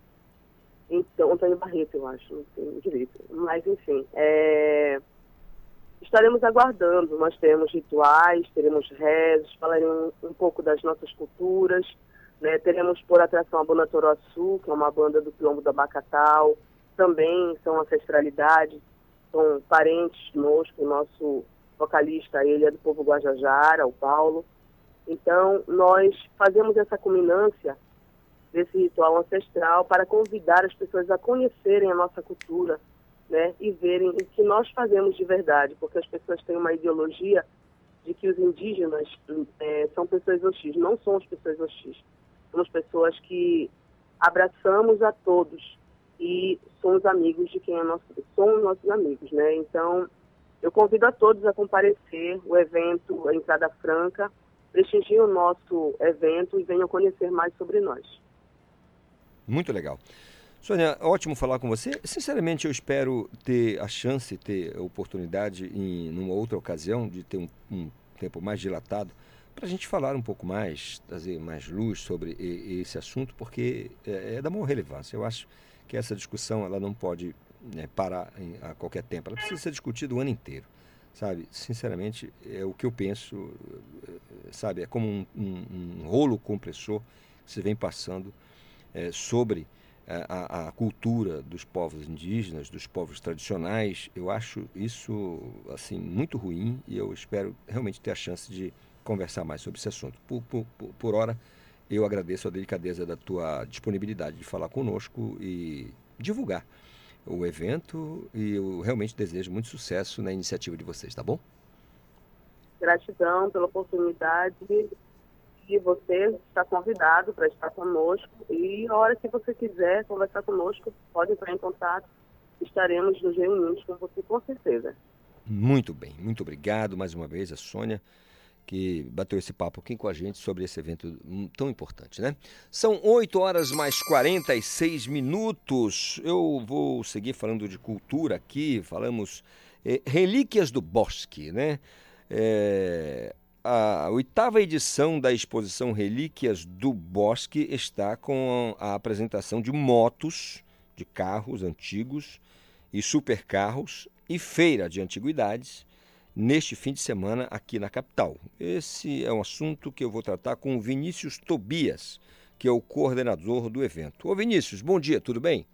Então, Antônio Barreto, eu acho, não tenho direito. Mas, enfim, é... estaremos aguardando. Nós teremos rituais, teremos rezos, falaremos um, pouco das nossas culturas, né? Teremos por atração a banda Toroaçu, que é uma banda do Quilombo do Abacatal, também são ancestralidade, são parentes conosco, o nosso vocalista, ele é do povo Guajajara, o Paulo. Então, nós fazemos essa culminância desse ritual ancestral para convidar as pessoas a conhecerem a nossa cultura, né, e verem o que nós fazemos de verdade, porque as pessoas têm uma ideologia de que os indígenas é, são pessoas hostis. Não somos pessoas hostis somos pessoas que abraçamos a todos e somos amigos de quem é nosso, somos nossos amigos, né? Então, eu convido a todos a comparecer o evento, a entrada franca, prestigiem o nosso evento e venham conhecer mais sobre nós. Muito legal. Sônia, ótimo falar com você. Sinceramente, eu espero ter a chance, ter a oportunidade em numa outra ocasião de ter um, um tempo mais dilatado para a gente falar um pouco mais, trazer mais luz sobre esse assunto, porque é, é da maior relevância. Eu acho que essa discussão ela não pode né, parar em, a qualquer tempo, ela precisa ser discutida o ano inteiro, sabe? Sinceramente, é o que eu penso, sabe? É como um, um, um rolo compressor que se vem passando é, sobre a, a, cultura dos povos indígenas, dos povos tradicionais. Eu acho isso assim muito ruim e eu espero realmente ter a chance de conversar mais sobre esse assunto. Por, por, por hora, eu agradeço a delicadeza da tua disponibilidade de falar conosco e divulgar o evento e eu realmente desejo muito sucesso na iniciativa de vocês, tá bom? Gratidão pela oportunidade e você está convidado para estar conosco e a hora que você quiser conversar conosco, pode entrar em contato, estaremos nos reunindo com você com certeza. Muito bem, muito obrigado mais uma vez a Sônia que bateu esse papo aqui com a gente sobre esse evento tão importante, né? São 8 horas mais 46 minutos. Eu vou seguir falando de cultura aqui, falamos é, Relíquias do Bosque, né? É, a oitava edição da exposição Relíquias do Bosque está com a apresentação de motos, de carros antigos e supercarros e feira de antiguidades neste fim de semana aqui na capital. Esse é um assunto que eu vou tratar com o Vinícius Tobias, que é o coordenador do evento. Ô Vinícius, bom dia, tudo bem?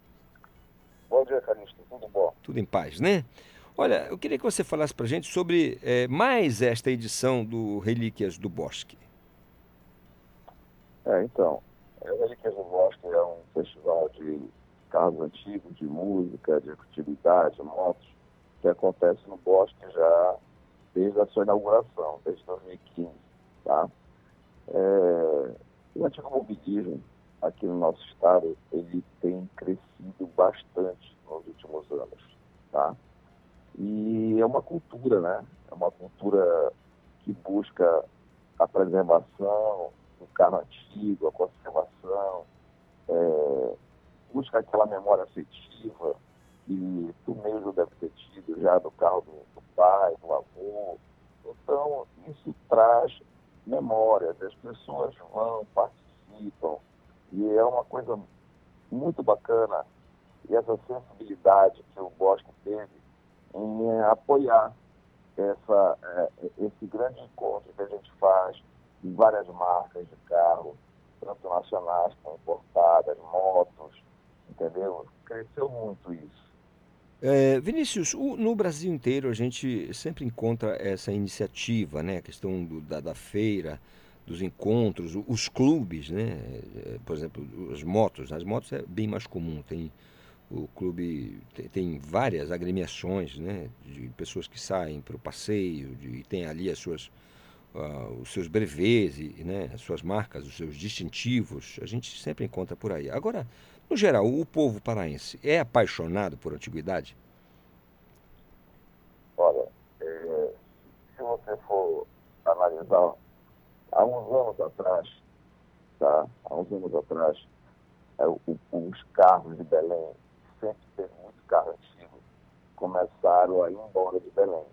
Bom dia, Calixto, tudo bom? Tudo em paz, né? Olha, eu queria que você falasse para a gente sobre é, mais esta edição do Relíquias do Bosque. É, então, o Relíquias do Bosque é um festival de carros antigos, de música, de antiguidade, motos, que acontece no Bosque já desde a sua inauguração, desde 2015. Tá? É, o antigo mobilismo aqui no nosso estado, ele tem crescido bastante nos últimos anos. Tá? E é uma cultura, né? É uma cultura que busca a preservação do carro antigo, a conservação, é, busca aquela memória afetiva que tu mesmo deve ter tido já do carro do, do pai, do avô. Então, isso traz memórias, as pessoas vão, participam, e é uma coisa muito bacana, e essa sensibilidade que o Bosque teve em apoiar essa, é, esse grande encontro que a gente faz de várias marcas de carro, tanto nacionais como importadas, motos, entendeu? Cresceu muito isso. É, Vinícius, o, no Brasil inteiro a gente sempre encontra essa iniciativa, né? A questão do, da, da, feira, dos encontros, os clubes, né? É, por exemplo, as motos. As motos é bem mais comum. Tem o clube tem, várias agremiações, né? De pessoas que saem para o passeio de, e tem ali as suas uh, os seus brevês e né? as suas marcas, os seus distintivos. A gente sempre encontra por aí. Agora no geral, o povo paraense é apaixonado por antiguidade? Olha, é, se você for analisar, há uns anos atrás, tá? há uns anos atrás, é, os carros de Belém, sempre teve muito carro antigo, começaram a ir embora de Belém.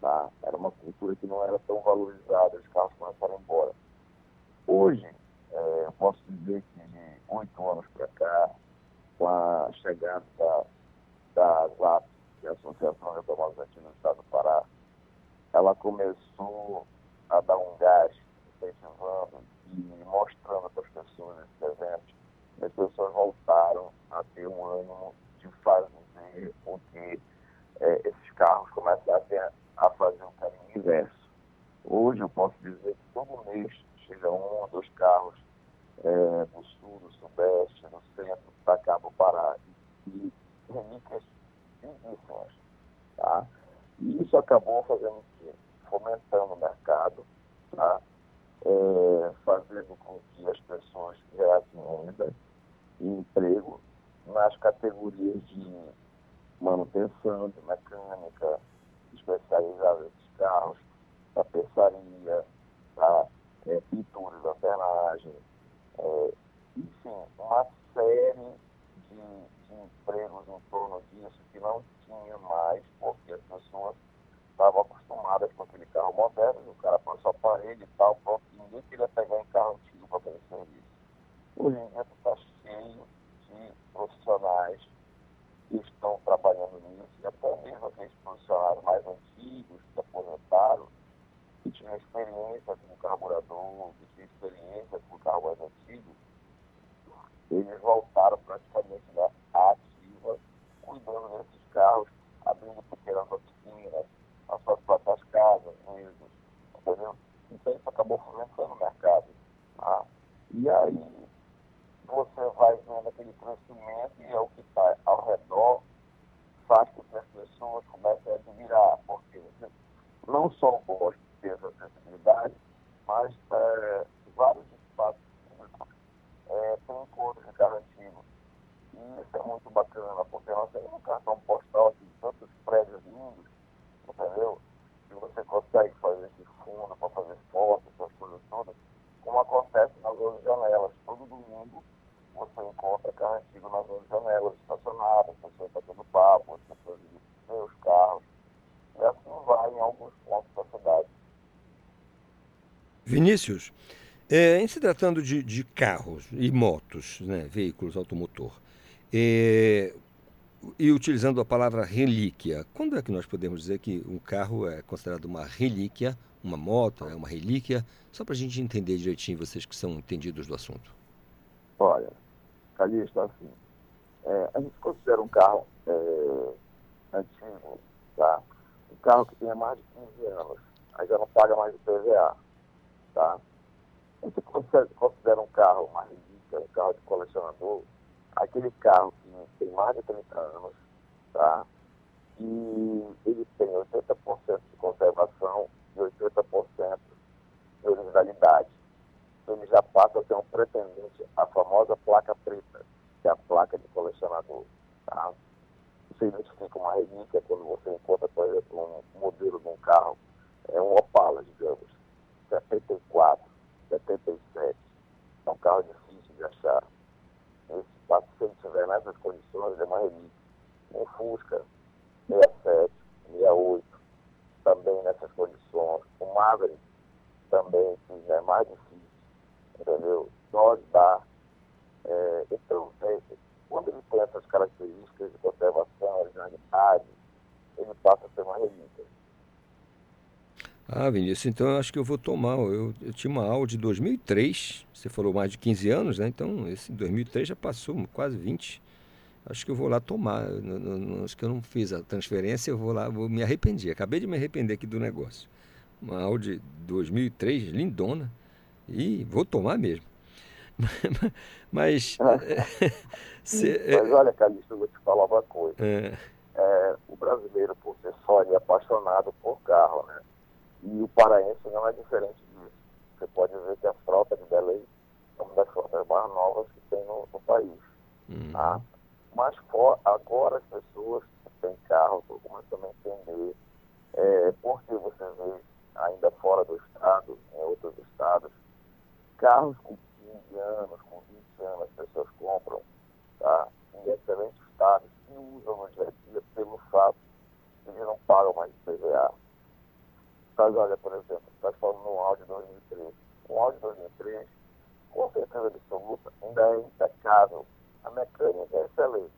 Tá? Era uma cultura que não era tão valorizada, os carros começaram a ir embora. Hoje, é, eu posso dizer que de oito anos para cá, com a chegada da, da ASAP, que é a Associação de Automóveis Antigos do Estado do Pará, ela começou a dar um gás, incentivando e mostrando para as pessoas esses eventos. As pessoas voltaram a ter um ânimo de fazer com que é, esses carros começassem a, a fazer um caminho inverso. Hoje eu posso dizer que todo mês chega um ou dois carros é, do sul, do sudeste, do centro, para cá para o Pará, e relíquias lindíssimas. Tá? E isso acabou fazendo o quê? Fomentando o mercado, tá? É, fazendo com que as pessoas gerassem renda e emprego nas categorias de manutenção, de mecânica, especializada nesses carros, tapeçaria, tá? é, pintura de alternagem, é, enfim, uma série de, de empregos em torno disso que não tinha mais, porque as pessoas estavam acostumadas com aquele carro moderno, o cara põe só aparelho e tal, pronto, ninguém queria pegar em carro antigo para fazer serviço. Hoje em dia está profissionais que estão trabalhando nisso, e até mesmo aqueles profissionais mais antigos, que aposentaram, que tinham experiência com carburador, que tinham experiência com carro mais antigo, eles voltaram praticamente da ativa, cuidando desses carros, abrindo pequenas oficinas, as suas próprias casas, mesmo, entendeu? Então isso acabou fomentando o mercado. Tá? E aí você vai vendo aquele crescimento e é o que está ao redor faz com que as pessoas comecem a admirar, porque não só o gosto ter essa acessibilidade, mas é, vários espaços públicos é, têm encontros de carro antigo. E isso é muito bacana, porque nós temos um cartão postal de tantos prédios lindos, entendeu? E você consegue fazer esse fundo para fazer fotos, essas coisas todas, como acontece nas outras janelas. Todo domingo você encontra carro antigo nas janelas, estacionadas, as pessoas batendo papo, as pessoas veem os carros. E assim vai em alguns pontos da cidade. Vinícius, é, em se tratando de, de carros e motos, né, veículos automotor, é, e utilizando a palavra relíquia, quando é que nós podemos dizer que um carro é considerado uma relíquia, uma moto é uma relíquia? Só para a gente entender direitinho, vocês que são entendidos do assunto. Olha, Calixto, assim, é, a gente considera um carro é, antigo, tá? Um carro que tenha mais de 15 anos, aí já não paga mais o PVA tá? A gente considera um carro uma relíquia, um carro de colecionador, aquele carro que tem mais de 30 anos, tá? E ele tem 80% de conservação e 80% de originalidade. Ele já passa a um pretendente à famosa placa preta, que é a placa de colecionador, tá? Você identifica uma relíquia quando você encontra, por exemplo, um modelo de um carro, é um Opala, digamos 74, 77. É um carro difícil de achar. Esse paciente estiver nessas condições, é uma relíquia. Um Fusca 67, 68, também nessas condições. Um Maverick também, que é mais difícil. Entendeu? Nós dá. É, então, é, quando ele tem essas características de conservação, originalidade, ele passa a ser uma relíquia. Ah, Vinícius, então eu acho que eu vou tomar. Eu, eu tinha uma aula de 2003, você falou mais de 15 anos, né? Então, esse 2003 já passou quase 20. acho que eu vou lá tomar. acho que eu não fiz a transferência, eu vou lá, vou me arrepender. Acabei de me arrepender aqui do negócio. Uma Audi 2003, lindona, e vou tomar mesmo. Mas. se, Mas olha, Calixto, eu vou te falar uma coisa. É. É, o brasileiro, por ser só, é apaixonado por carro, né? E o paraense não é diferente disso. Você pode ver que a frota de Belém é uma das frotas mais novas que tem no, no país. Uhum. Tá? Mas for, agora as pessoas que têm carro estão começando a entender é, porque você vê ainda fora do estado, em outros estados, carros com 15 anos, com 20 anos, as pessoas compram tá? em excelente estado e usam no dia a dia pelo fato de que não pagam mais IPVA. Mas olha, por exemplo, está falando no Audi 2003. O Audi 2003, com certeza absoluta, ainda é impecável. A mecânica é excelente.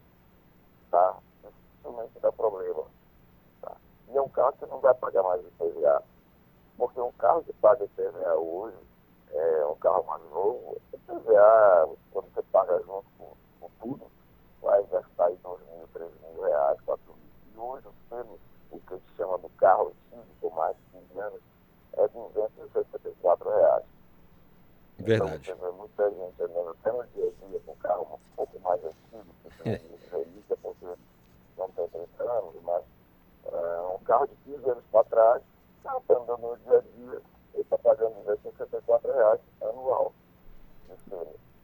Tá? Dificilmente dá problema. Tá? E é um carro que não vai pagar mais IPVA. Porque um carro que paga IPVA hoje, é um carro mais novo, IPVA, quando você paga junto com, com tudo, vai gastar aí 2 mil, 3 mil reais, 4 mil. E hoje, pelo o que se chama do carro antigo, mais de 15 anos, é 264 reais. Verdade. Então, muita gente andando até no dia a dia com carro um pouco mais antigo, que tem relíquia, porque não tem 30 anos, mas uh, um carro de 15 anos para trás, o está andando no dia a dia, ele está pagando 264 reais anual.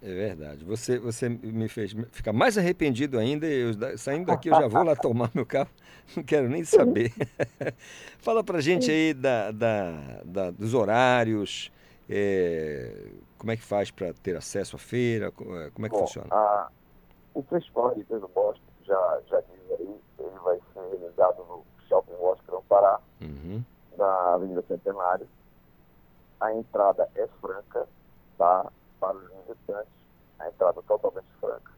É verdade. Você, você me fez ficar mais arrependido ainda. Eu, saindo daqui, eu já vou lá tomar meu carro. Não quero nem saber. Fala pra gente aí da, da, da dos horários. É, como é que faz para ter acesso à feira? É, como é que Bom, funciona? A, o Festival de do Bosque já, já diz aí, ele vai ser realizado no Shopping Grão Pará, uhum. na Avenida Centenário. A entrada é franca, tá? para os visitantes, a entrada totalmente franca.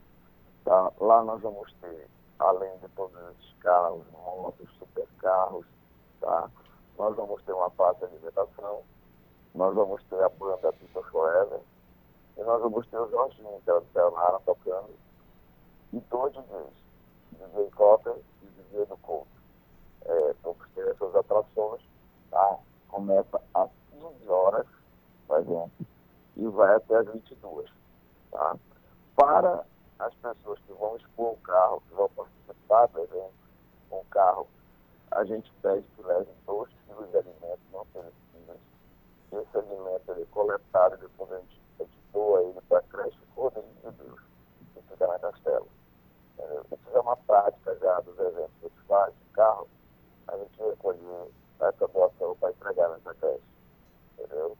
Tá? Lá nós vamos ter, além de todos esses carros, motos, supercarros, tá? nós vamos ter uma parte de alimentação, nós vamos ter a banda Pista Forever, e nós vamos ter o Jorginho, que é o Ceará, tocando, e dois DJs, DJ Cotter e DJ do Couto. É, vamos ter essas atrações, tá? Começa às 15 horas, por exemplo, e vai até as 22. Tá? Para as pessoas que vão expor o carro, que vão participar do evento com o carro, a gente pede que levem 2 quilos de alimentos não perecíveis. Esse alimento ele é coletado depois a gente, a gente doa ele para a creche Cordeirinho de Deus, que fica na Castela. Isso é uma prática já dos eventos que a gente faz de carro, a gente recolher essa doação para entregar nessa creche. Entendeu?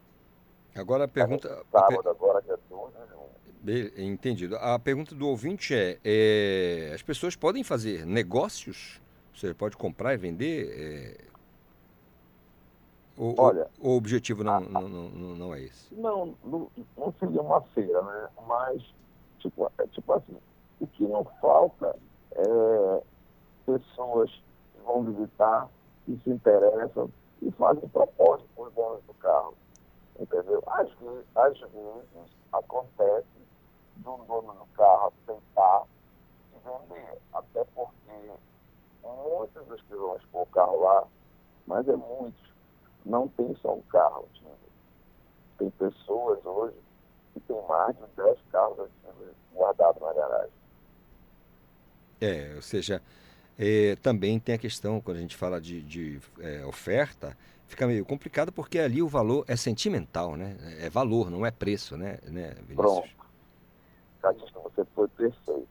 Agora a pergunta. Sábado, agora, dia 12, né? Entendido. A pergunta do ouvinte é, é, as pessoas podem fazer negócios? Você pode comprar e vender? É... Ou, Olha, o objetivo não, a, não, não, não, é esse? Não, não, não seria uma feira, né? Mas, tipo, é, tipo assim, o que não falta é pessoas que vão visitar, que se interessam e fazem propósito para os donos do carro. Entendeu? Às vezes, às vezes acontece do dono do carro tentar se vender, até porque muitos dos que vão expor o carro lá, mas é muitos, não tem só um carro antigo. Tem pessoas hoje que tem mais de 10 carros antigos guardados na garagem. É, ou seja, é, também tem a questão, quando a gente fala de, de é, oferta, fica meio complicado porque ali o valor é sentimental, né? É valor, não é preço, né, né Vinícius? Pronto. Você foi perfeito.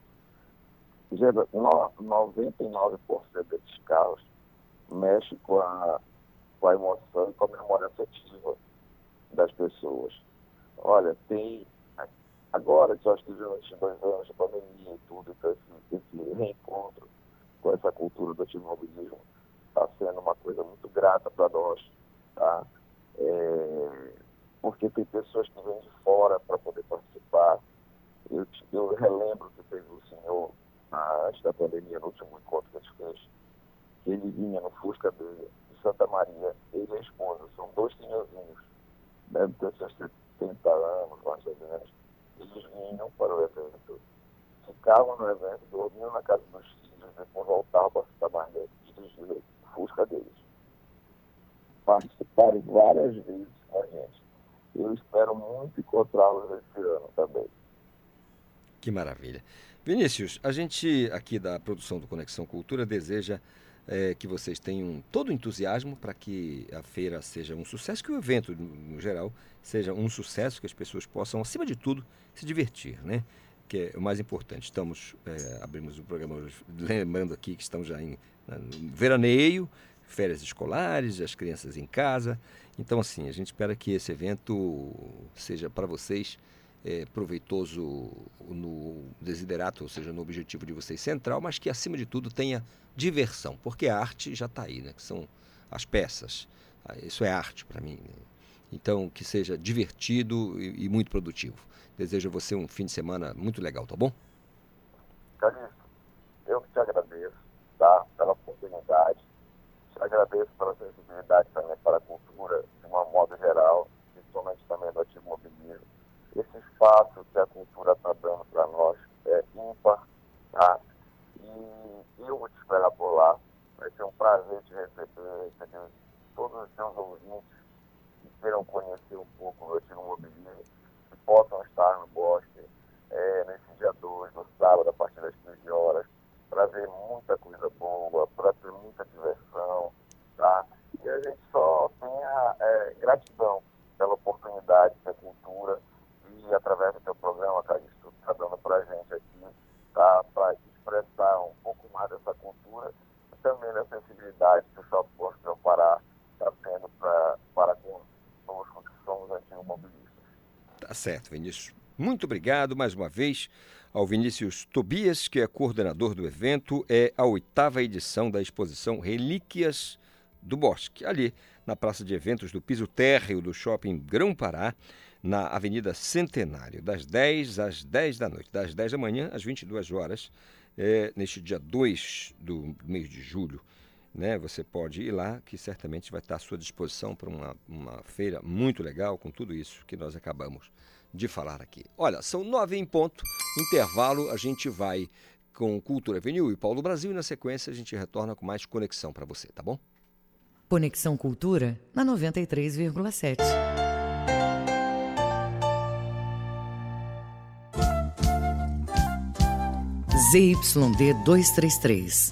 99% desses carros mexe com a, com a emoção e com a memória afetiva das pessoas. Olha, tem. Agora que nós tivemos dois anos de pandemia e tudo, então esse, esse reencontro com essa cultura do automobilismo está sendo uma coisa muito grata para nós, tá? É, porque tem pessoas que vêm de fora para poder participar. Eu, eu relembro que teve o senhor, antes da pandemia, no último encontro que a gente fez, que ele vinha no Fusca dele, de Santa Maria, ele e a esposa, são dois senhorzinhos, devem ter seus 70 anos, mais ou menos, eles vinham para o evento, ficavam no evento, dormiam na casa dos filhos, depois voltavam para ficar mais dirigir o Fusca deles. Participaram várias vezes com a gente. Eu espero muito encontrá-los esse ano também. Que maravilha. Vinícius, a gente aqui da produção do Conexão Cultura deseja é, que vocês tenham todo o entusiasmo para que a feira seja um sucesso, que o evento, no, geral, seja um sucesso, que as pessoas possam, acima de tudo, se divertir, né? Que é o mais importante. Estamos, é, abrimos o programa lembrando aqui que estamos já em veraneio, férias escolares, as crianças em casa. Então, assim, a gente espera que esse evento seja para vocês é, proveitoso no desiderato, ou seja, no objetivo de vocês central, mas que acima de tudo tenha diversão, porque a arte já está aí, né? Que são as peças. Ah, isso é arte para mim. Né? Então, que seja divertido e, e, muito produtivo. Desejo a você um fim de semana muito legal, tá bom? Calixto, eu te agradeço, tá? Pela oportunidade. Te agradeço pela sensibilidade também para a cultura, de uma modo geral, principalmente também do ativo esse espaço que a cultura está dando para nós é ímpar, tá? E eu vou te esperar por lá. Vai ser um prazer te receber, receber todos os seus ouvintes que queiram conhecer um pouco do Antigo Mobilismo, possam estar no bosque é, nesse dia 2, no sábado, a partir das 15 horas, para ver muita coisa boa, para ter muita diversão, tá? E a gente só tenha é, gratidão pela oportunidade que a cultura e através do teu programa, cara, isso está dando para a gente aqui, tá? para expressar um pouco mais dessa cultura e também da sensibilidade que o Shopping Posto do Pará está tendo pra, para conosco, que somos antigos mobilistas. Tá certo, Vinícius. Muito obrigado mais uma vez ao Vinícius Tobias, que é coordenador do evento. É a oitava edição da exposição Relíquias do Bosque, ali na Praça de Eventos do Piso Térreo do Shopping Grão Pará na Avenida Centenário, das 10 às 10 da noite, das 10 da manhã às 22 horas, é, neste dia 2 do mês de julho. Né, você pode ir lá, que certamente vai estar à sua disposição para uma, uma feira muito legal, com tudo isso que nós acabamos de falar aqui. Olha, são nove em ponto, intervalo, a gente vai com Cultura Avenil e Paulo Brasil e na sequência a gente retorna com mais conexão para você, tá bom? Conexão Cultura na 93,7. ZYD 233,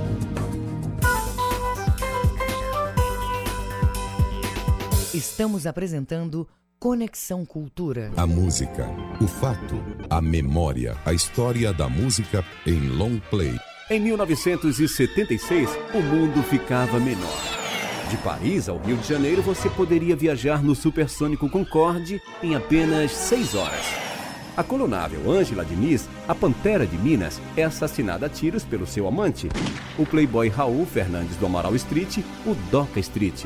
Estamos apresentando Conexão Cultura. A música, o fato, a memória, a história da música em long play. Em 1976, o mundo ficava menor. De Paris ao Rio de Janeiro, você poderia viajar no supersônico Concorde em apenas seis horas. A colonável Ângela Diniz, a Pantera de Minas, é assassinada a tiros pelo seu amante, o playboy Raul Fernandes do Amaral Street, o Doca Street.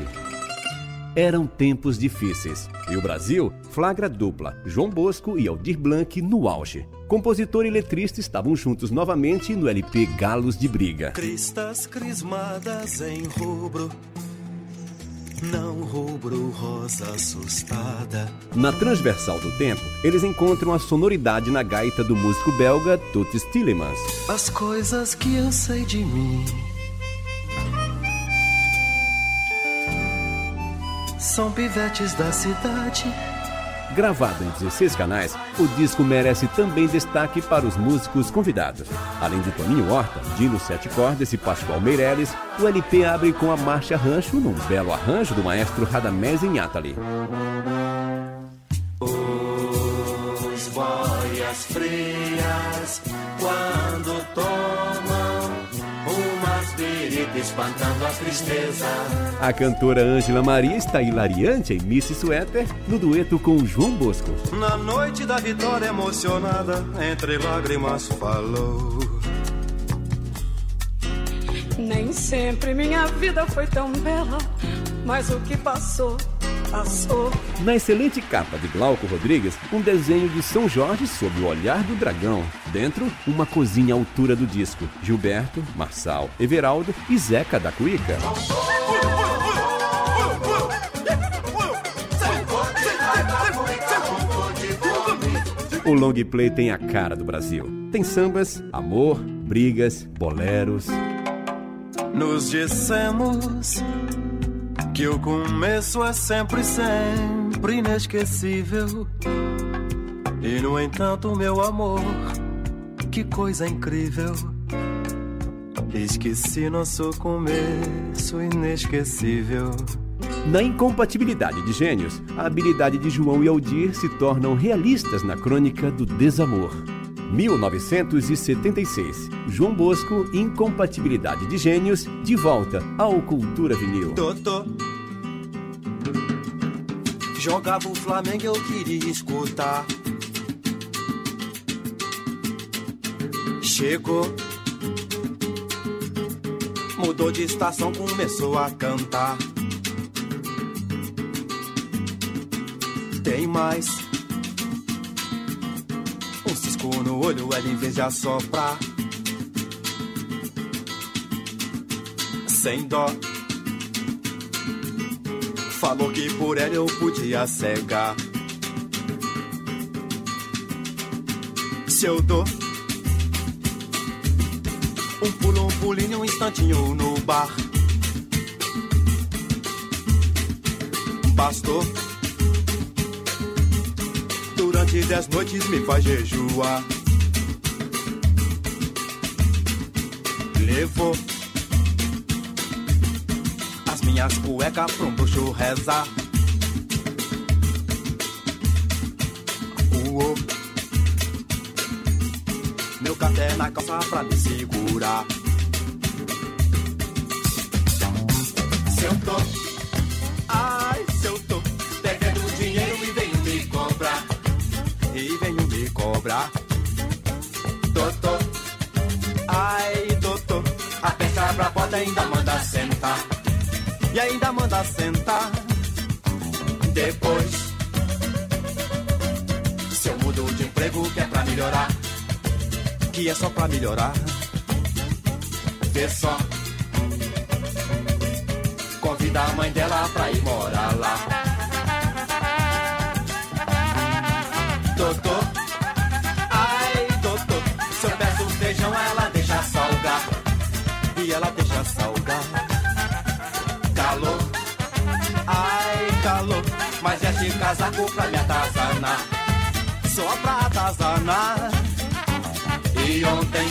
Eram tempos difíceis e o Brasil flagra dupla João Bosco e Aldir Blanc no auge. Compositor e letrista estavam juntos novamente no LP Galos de Briga. Cristas crismadas em rubro não rubro rosa assustada. Na transversal do tempo, eles encontram a sonoridade na gaita do músico belga Toots Tillemans. As coisas que eu sei de mim São pivetes da cidade, Gravado em 16 canais, o disco merece também destaque para os músicos convidados. Além de Toninho Horta, Dino Sete Cordas e Pascoal Meirelles, o LP abre com a Marcha Rancho num belo arranjo do maestro Radamés Inhatali. Os boias frias, quando tomam espantando a tristeza. A cantora Ângela Maria está hilariante em Miss Suéter no dueto com João Bosco. Na noite da vitória emocionada, entre lágrimas falou. Nem sempre minha vida foi tão bela, mas o que passou, passou. Na excelente capa de Glauco Rodrigues, um desenho de São Jorge sob o olhar do dragão. Dentro, uma cozinha à altura do disco. Gilberto, Marçal, Everaldo e Zeca da Cuíca. O long play tem a cara do Brasil. Tem sambas, amor, brigas, boleros. Nos dissemos que o começo é sempre, sempre inesquecível. E no entanto, meu amor, que coisa incrível. Esqueci nosso começo inesquecível. Na incompatibilidade de gênios, a habilidade de João e Aldir se tornam realistas na crônica do desamor. 1976. João Bosco, Incompatibilidade de Gênios, de volta ao Cultura Vinil. Totô. Jogava o Flamengo, eu queria escutar. Chegou. Mudou de estação, começou a cantar. Tem mais. No olho, ela em vez de assoprar. Sem dó. Falou que por ela eu podia cegar. Se eu dou um pulo, um pulinho, um instantinho no bar. Bastou. Durante dez noites me faz jejuar. Levou as minhas cuecas pra um bruxo rezar. Uou. Meu café na calça pra me segurar. Cobrar. Doutor, ai, doutor, a peça pra porta ainda manda sentar. E ainda manda sentar. Depois, se eu mudo de emprego que é pra melhorar que é só pra melhorar. Vê só. Convida a mãe dela pra ir morar lá. Doutor, mas este casaco pra me atazanar. Só pra atazanar. E ontem,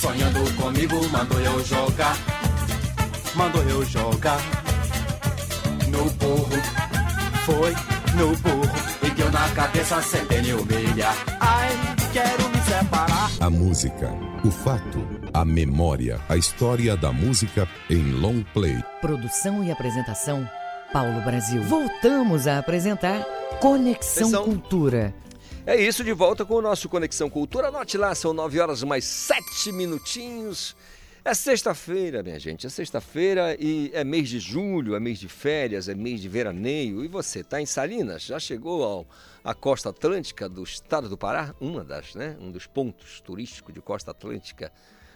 sonhando comigo, mandou eu jogar. Mandou eu jogar no burro. Foi no burro e deu na cabeça sem nem humilhar. Ai, quero me separar. A música, o fato, a memória, a história da música em long play. Produção e apresentação, Paulo Brasil. Voltamos a apresentar Conexão Atenção. Cultura. É isso, de volta com o nosso Conexão Cultura. Anote lá, são 9 horas mais 7 minutinhos. É sexta-feira, minha gente, é sexta-feira e é mês de julho, é mês de férias, é mês de veraneio. E você, tá em Salinas? Já chegou ao, à costa atlântica do estado do Pará? Uma das, né? Um dos pontos turísticos de costa atlântica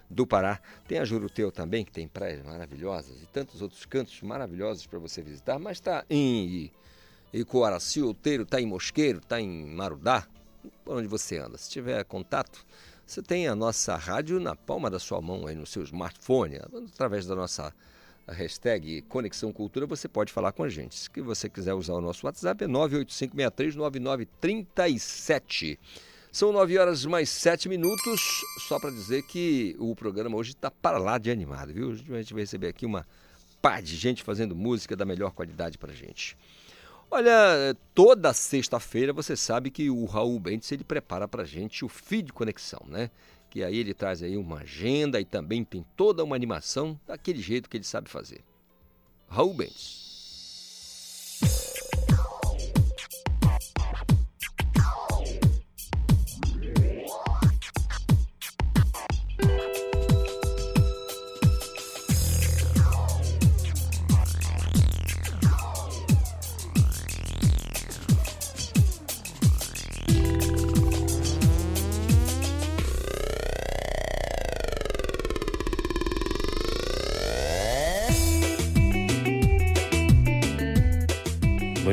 do Pará. Tem a Juruteu também, que tem praias maravilhosas e tantos outros cantos maravilhosos para você visitar. Mas está em Icoaraci, Outeiro, está em Mosqueiro, está em Marudá, por onde você anda. Se tiver contato, você tem a nossa rádio na palma da sua mão, aí no seu smartphone, através da nossa hashtag Conexão Cultura, você pode falar com a gente. Se você quiser usar o nosso WhatsApp, é 985639937. São 9 horas mais 7 minutos, só para dizer que o programa hoje está para lá de animado, viu? A gente vai receber aqui uma pá de gente fazendo música da melhor qualidade para gente. Olha, toda sexta-feira você sabe que o Raul Bentes ele prepara para gente o feed conexão, né? que aí ele traz aí uma agenda e também tem toda uma animação daquele jeito que ele sabe fazer. Raul Bentes.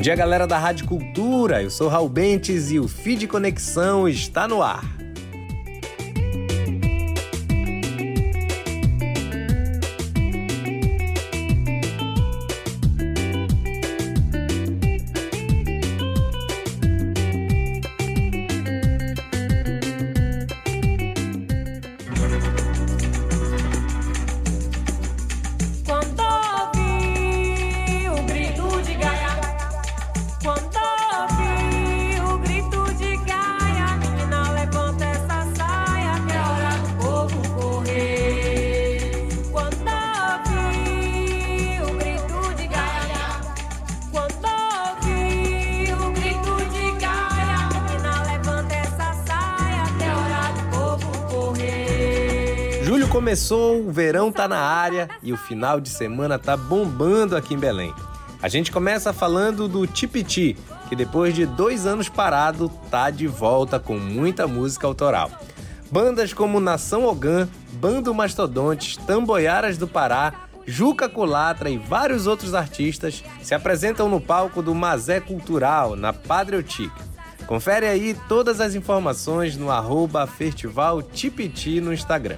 Dia, galera da Rádio Cultura. Eu sou Raul Bentes e o Feed Conexão está no ar. Área e o final de semana tá bombando aqui em Belém. A gente começa falando do Tipiti, que depois de dois anos parado, tá de volta com muita música autoral. Bandas como Nação Ogã, Bando Mastodontes, Tamboiaras do Pará, Juca Culatra e vários outros artistas se apresentam no palco do Mazé Cultural, na Padre Otica. Confere aí todas as informações no arroba Festival Tipiti no Instagram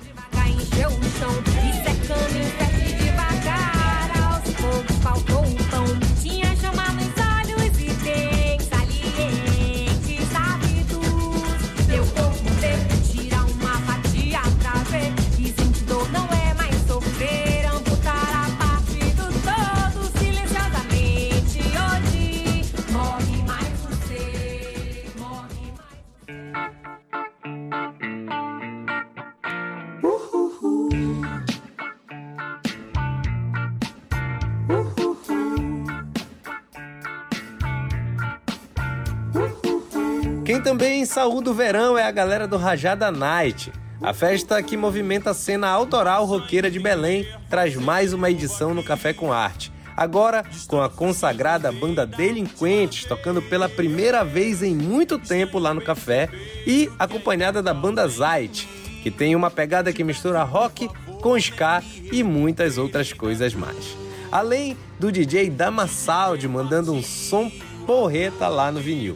também saúda o verão é a galera do Rajada Night. A festa que movimenta a cena autoral roqueira de Belém traz mais uma edição no Café com Arte. Agora, com a consagrada banda Delinquentes tocando pela primeira vez em muito tempo lá no café e acompanhada da banda Zait, que tem uma pegada que mistura rock com ska e muitas outras coisas mais. Além do DJ Damasaldi mandando um som porreta lá no vinil.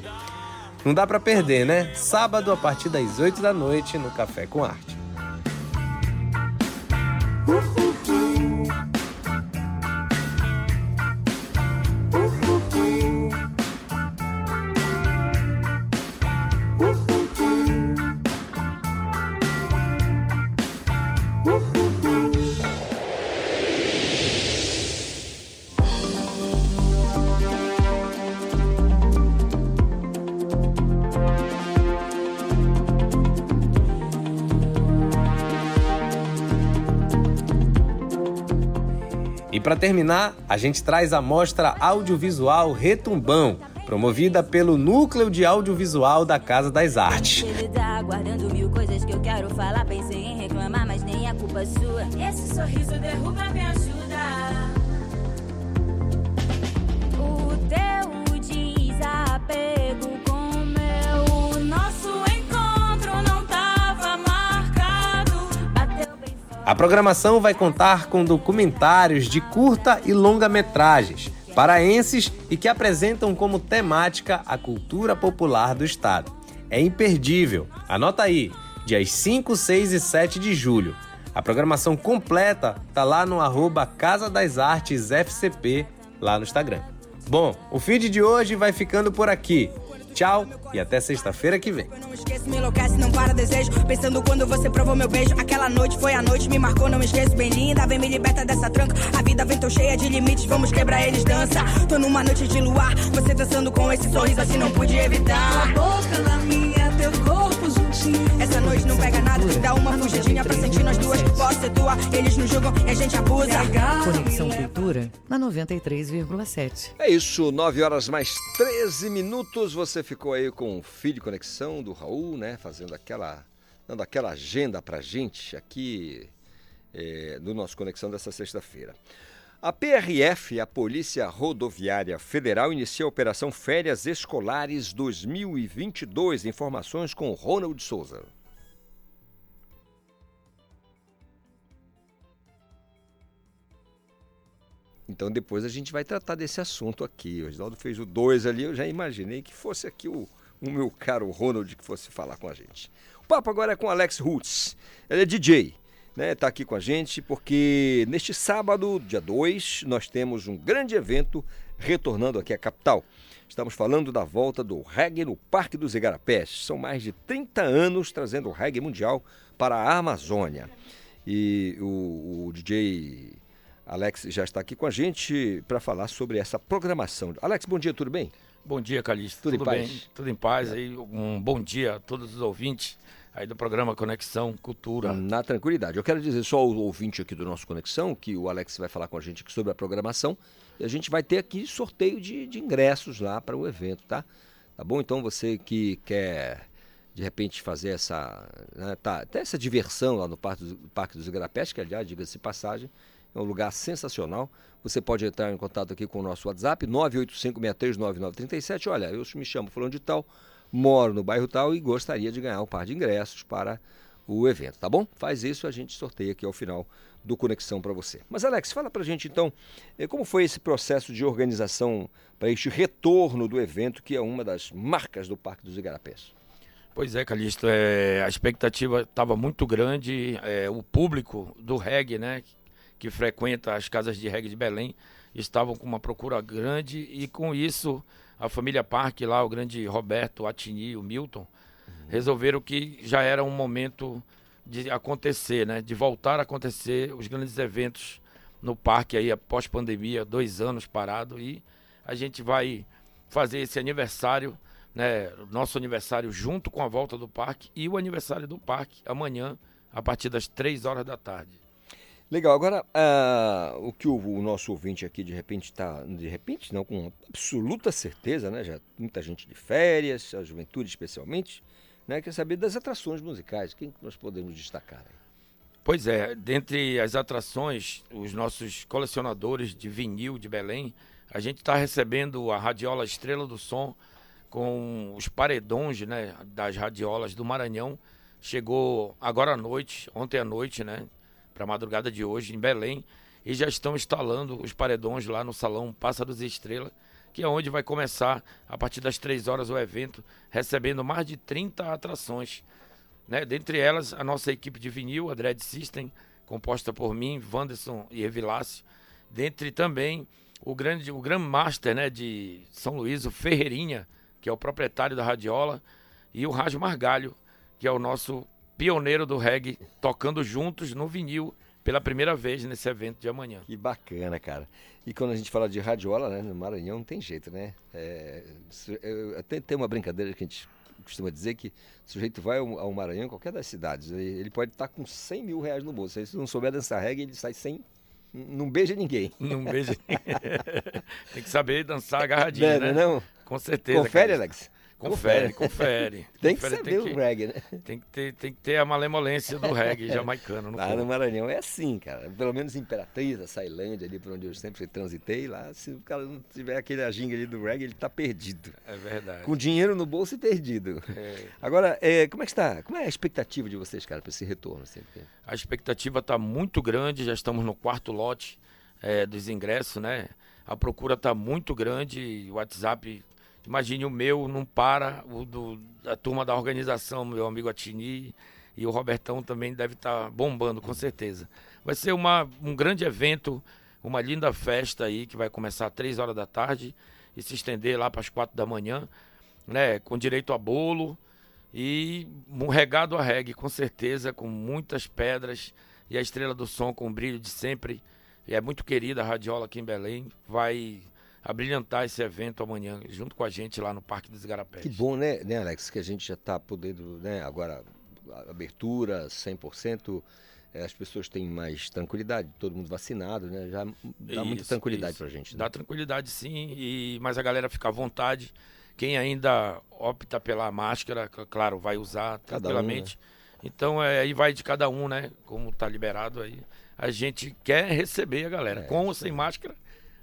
Não dá para perder, né? Sábado a partir das 8 da noite no Café com Arte. E terminar, a gente traz a mostra audiovisual Retumbão, promovida pelo Núcleo de Audiovisual da Casa das Artes. Guardando mil coisas A programação vai contar com documentários de curta e longa-metragens paraenses e que apresentam como temática a cultura popular do estado. É imperdível. Anota aí, dias 5, 6 e 7 de julho. A programação completa tá lá no arroba Casa das Artes FCP, lá no Instagram. Bom, o feed de hoje vai ficando por aqui. Tchau e até sexta-feira que vem. Não esqueço, me enlouquece, não para desejo. Pensando quando você provou meu beijo. Aquela noite foi a noite, me marcou, não esqueço. Bem linda, vem me liberta dessa tranca. A vida vem tão cheia de limites, vamos quebrar eles, dança. Tô numa noite de luar, você dançando com esse sorriso assim, não pude evitar. Tua boca na minha, teu corpo juntinho. Essa noite não pega nada, dá uma fugidinha pra sentir nós duas. Posso ser tua, eles nos julgam e a gente abusa. Conexão Cultura na 93,7. É isso, 9 horas mais 13 minutos. Você ficou aí com o Filho Conexão do Raul, né? Fazendo aquela. dando aquela agenda pra gente aqui é, do nosso Conexão dessa sexta-feira. A PRF, a Polícia Rodoviária Federal, inicia a Operação Férias Escolares 2022. Informações com Ronald Souza. Então depois a gente vai tratar desse assunto aqui. O Reginaldo fez o 2 ali, eu já imaginei que fosse aqui o, o meu caro Ronald que fosse falar com a gente. O papo agora é com Alex Roots. Ele é DJ, né? Tá aqui com a gente porque neste sábado, dia 2, nós temos um grande evento retornando aqui à capital. Estamos falando da volta do reggae no Parque dos Igarapés. São mais de 30 anos trazendo o reggae mundial para a Amazônia. E o, o DJ Alex já está aqui com a gente para falar sobre essa programação. Alex, bom dia, tudo bem? Bom dia, Calixto. Tudo, Tudo, em paz? bem? Tudo em paz. Aí, um bom dia a todos os ouvintes aí do programa Conexão Cultura. Na tranquilidade. Eu quero dizer só ao ouvinte aqui do nosso Conexão que o Alex vai falar com a gente sobre a programação e a gente vai ter aqui sorteio de, de ingressos lá para o evento, tá? Tá bom? Então você que quer de repente fazer essa, né, tá, até essa diversão lá no Parque dos, Parque dos Igarapés, que aliás, diga-se passagem, é um lugar sensacional. Você pode entrar em contato aqui com o nosso WhatsApp, 985639937. Olha, eu me chamo fulano de tal, moro no bairro tal e gostaria de ganhar um par de ingressos para o evento, tá bom? Faz isso, a gente sorteia aqui ao final do Conexão para você. Mas Alex, fala pra gente então, eh, como foi esse processo de organização para este retorno do evento, que é uma das marcas do Parque dos Igarapés? Pois é, Calixto, é, a expectativa estava muito grande, é, o público do reggae, né, que frequenta as casas de reggae de Belém, estavam com uma procura grande e com isso a família Parque lá, o grande Roberto, o Atini, o Milton, resolveram que já era um momento de acontecer, né, de voltar a acontecer os grandes eventos no parque aí após pandemia, dois anos parado e a gente vai fazer esse aniversário, né, nosso aniversário junto com a volta do parque e o aniversário do parque amanhã a partir das três horas da tarde. Legal, agora ah, o que o, o nosso ouvinte aqui de repente está, de repente não, com absoluta certeza, né? Já muita gente de férias, a juventude especialmente, né? Quer saber das atrações musicais, quem que nós podemos destacar? aí? Pois é, dentre as atrações, os nossos colecionadores de vinil de Belém, a gente está recebendo a radiola Estrela do Som com os paredões né, das radiolas do Maranhão. Chegou agora à noite, ontem à noite, né? Para a madrugada de hoje, em Belém. E já estão instalando os paredões lá no Salão Pássaros e Estrela, que é onde vai começar, a partir das três horas, o evento, recebendo mais de 30 atrações. Né? Dentre elas, a nossa equipe de vinil, a Dread System, composta por mim, Wanderson e Evilácio. Dentre também o grande, o Grand Master né, de São Luís, o Ferreirinha, que é o proprietário da radiola, e o Rádio Margalho, que é o nosso pioneiro do reggae, tocando juntos no vinil pela primeira vez nesse evento de amanhã. Que bacana, cara. E quando a gente fala de radiola, né, no Maranhão não tem jeito, né? É, até tem uma brincadeira que a gente costuma dizer que o sujeito vai ao, Maranhão, qualquer das cidades, ele ele pode estar com 100 mil reais no bolso. Se não souber dançar reggae, ele sai sem. Não beija ninguém. Não beija Tem que saber dançar agarradinho, Não, né? não? Com certeza. Confere. Alex? Confere, Confere. Tem que Confere, saber o reggae, né? Tem que, ter, tem que ter a malemolência do reggae jamaicano. No Lá corpo. no Maranhão é assim, cara. Pelo menos em Imperatriz, a Sailândia, ali por onde eu sempre transitei, lá, se o cara não tiver aquele aginga ali do reggae, ele tá perdido. É verdade. Com dinheiro no bolso e perdido. É. Agora, é, como é que está? Como é a expectativa de vocês, cara, para esse retorno? Assim? A expectativa está muito grande, já estamos no quarto lote eh, dos ingressos, né? A procura está muito grande, o WhatsApp, imagine o meu, não para, o do, da turma da organização, meu amigo Atini E o Robertão também deve estar tá bombando, com certeza. Vai ser uma, um grande evento, uma linda festa aí, que vai começar às 3 horas da tarde e se estender lá para as 4 da manhã, né? Com direito a bolo e um regado a reggae, com certeza, com muitas pedras e a Estrela do Som com o brilho de sempre. E é muito querida a Radiola aqui em Belém. Vai abrilhantar esse evento amanhã, junto com a gente lá no Parque dos Igarapés. Que bom, né, né, Alex, que a gente já está podendo, né, agora, abertura 100%, é, as pessoas têm mais tranquilidade, todo mundo vacinado, né, já dá isso, muita tranquilidade para a gente. Né? Dá tranquilidade sim, e, mas a galera fica à vontade. Quem ainda opta pela máscara, claro, vai usar tranquilamente. Um, né? Então, é, aí vai de cada um, né, como tá liberado aí. A gente quer receber a galera, é, com ou sem máscara,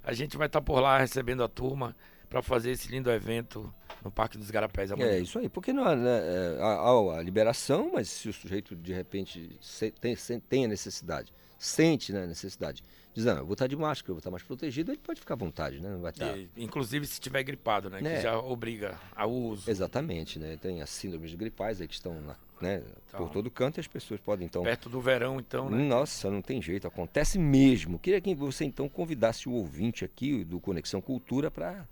a gente vai estar tá por lá recebendo a turma para fazer esse lindo evento no Parque dos Garapés amanhã. É isso aí, porque não há, né, é, há, a liberação, mas se o sujeito de repente tem, tem a necessidade, sente né, a necessidade, diz, não, eu vou estar de máscara, eu vou estar mais protegido, ele pode ficar à vontade, né? Não vai estar... E, inclusive se estiver gripado, né? É. Que já obriga ao uso. Exatamente, né? Tem as síndromes gripais aí que estão na, né, então, por todo canto as pessoas podem então. Perto do verão, então, né? Nossa, não tem jeito, acontece mesmo. Queria que você então convidasse o ouvinte aqui do Conexão Cultura para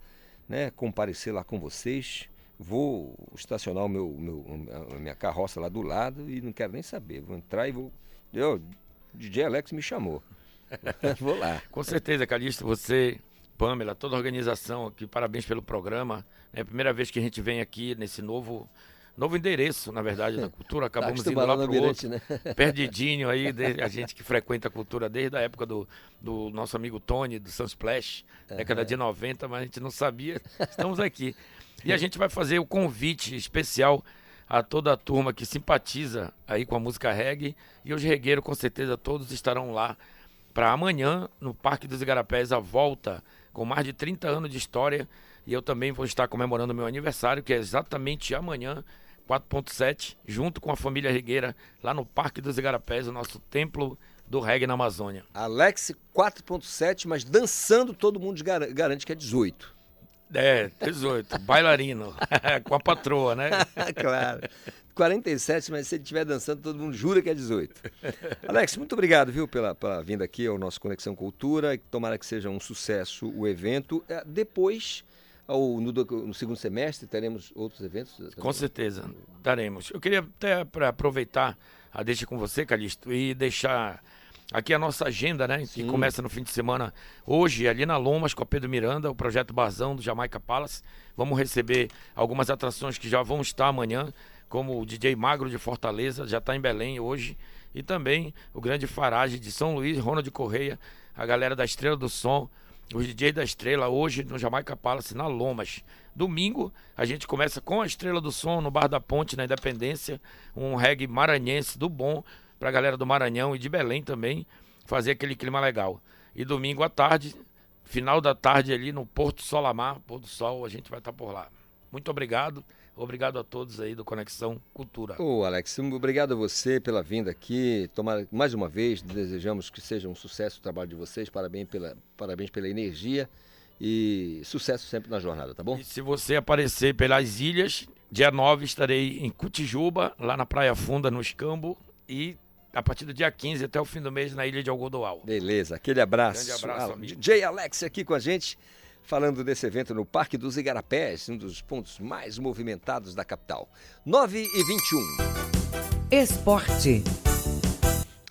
né, comparecer lá com vocês. Vou estacionar o meu, meu, a minha carroça lá do lado e não quero nem saber. Vou entrar e vou. Eu, DJ Alex me chamou. vou lá. Com certeza, Calixto, você, Pamela, toda a organização aqui, parabéns pelo programa. É a primeira vez que a gente vem aqui nesse novo novo endereço, na verdade, da cultura. Acabamos tá indo lá para o outro, né? perdidinho aí, a gente que frequenta a cultura desde a época do, do nosso amigo Tony, do Sunsplash, uhum. década de 90, mas a gente não sabia. Estamos aqui. E a gente vai fazer o convite especial a toda a turma que simpatiza aí com a música reggae. E os regueiros, com certeza, todos estarão lá para amanhã, no Parque dos Igarapés, a volta, com mais de 30 anos de história. E eu também vou estar comemorando meu aniversário, que é exatamente amanhã, 4.7, junto com a família Regueira, lá no Parque dos Igarapés, o nosso templo do reggae na Amazônia. Alex 4.7, mas dançando todo mundo garante que é 18. É, 18, bailarino, com a patroa, né? claro. 47, mas se ele estiver dançando, todo mundo jura que é 18. Alex, muito obrigado, viu, pela, pela vinda aqui ao nosso Conexão Cultura. Tomara que seja um sucesso o evento. É, depois ou no, no, segundo semestre teremos outros eventos? Também? Com certeza, daremos. Eu queria até para aproveitar a deixa com você, Calixto, e deixar aqui a nossa agenda, né? Sim. Que começa no fim de semana hoje, ali na Lomas, com a Pedro Miranda, o projeto Barzão do Jamaica Palace. Vamos receber algumas atrações que já vão estar amanhã, como o DJ Magro de Fortaleza, já está em Belém hoje. E também o grande Farage de São Luís, Ronald Correia, a galera da Estrela do Som, o DJ da Estrela hoje no Jamaica Palace, na Lomas. Domingo, a gente começa com a Estrela do Som no Bar da Ponte, na Independência. Um reggae maranhense do bom pra galera do Maranhão e de Belém também, fazer aquele clima legal. E domingo à tarde, final da tarde ali no Porto Solamar, Pôr do Sol, a gente vai estar tá por lá. Muito obrigado. Obrigado a todos aí do Conexão Cultura. Ô, Alex, obrigado a você pela vinda aqui. Tomara, mais uma vez, desejamos que seja um sucesso o trabalho de vocês. Parabéns pela, parabéns pela energia e sucesso sempre na jornada, tá bom? E se você aparecer pelas ilhas, dia 9 estarei em Cutijuba, lá na Praia Funda, no Escambo, e a partir do dia 15 até o fim do mês na Ilha de Algodoal. Beleza, aquele abraço. Grande abraço, ah, amigo. DJ Alex aqui com a gente falando desse evento no Parque dos Igarapés, um dos pontos mais movimentados da capital. 9 e 21. Esporte.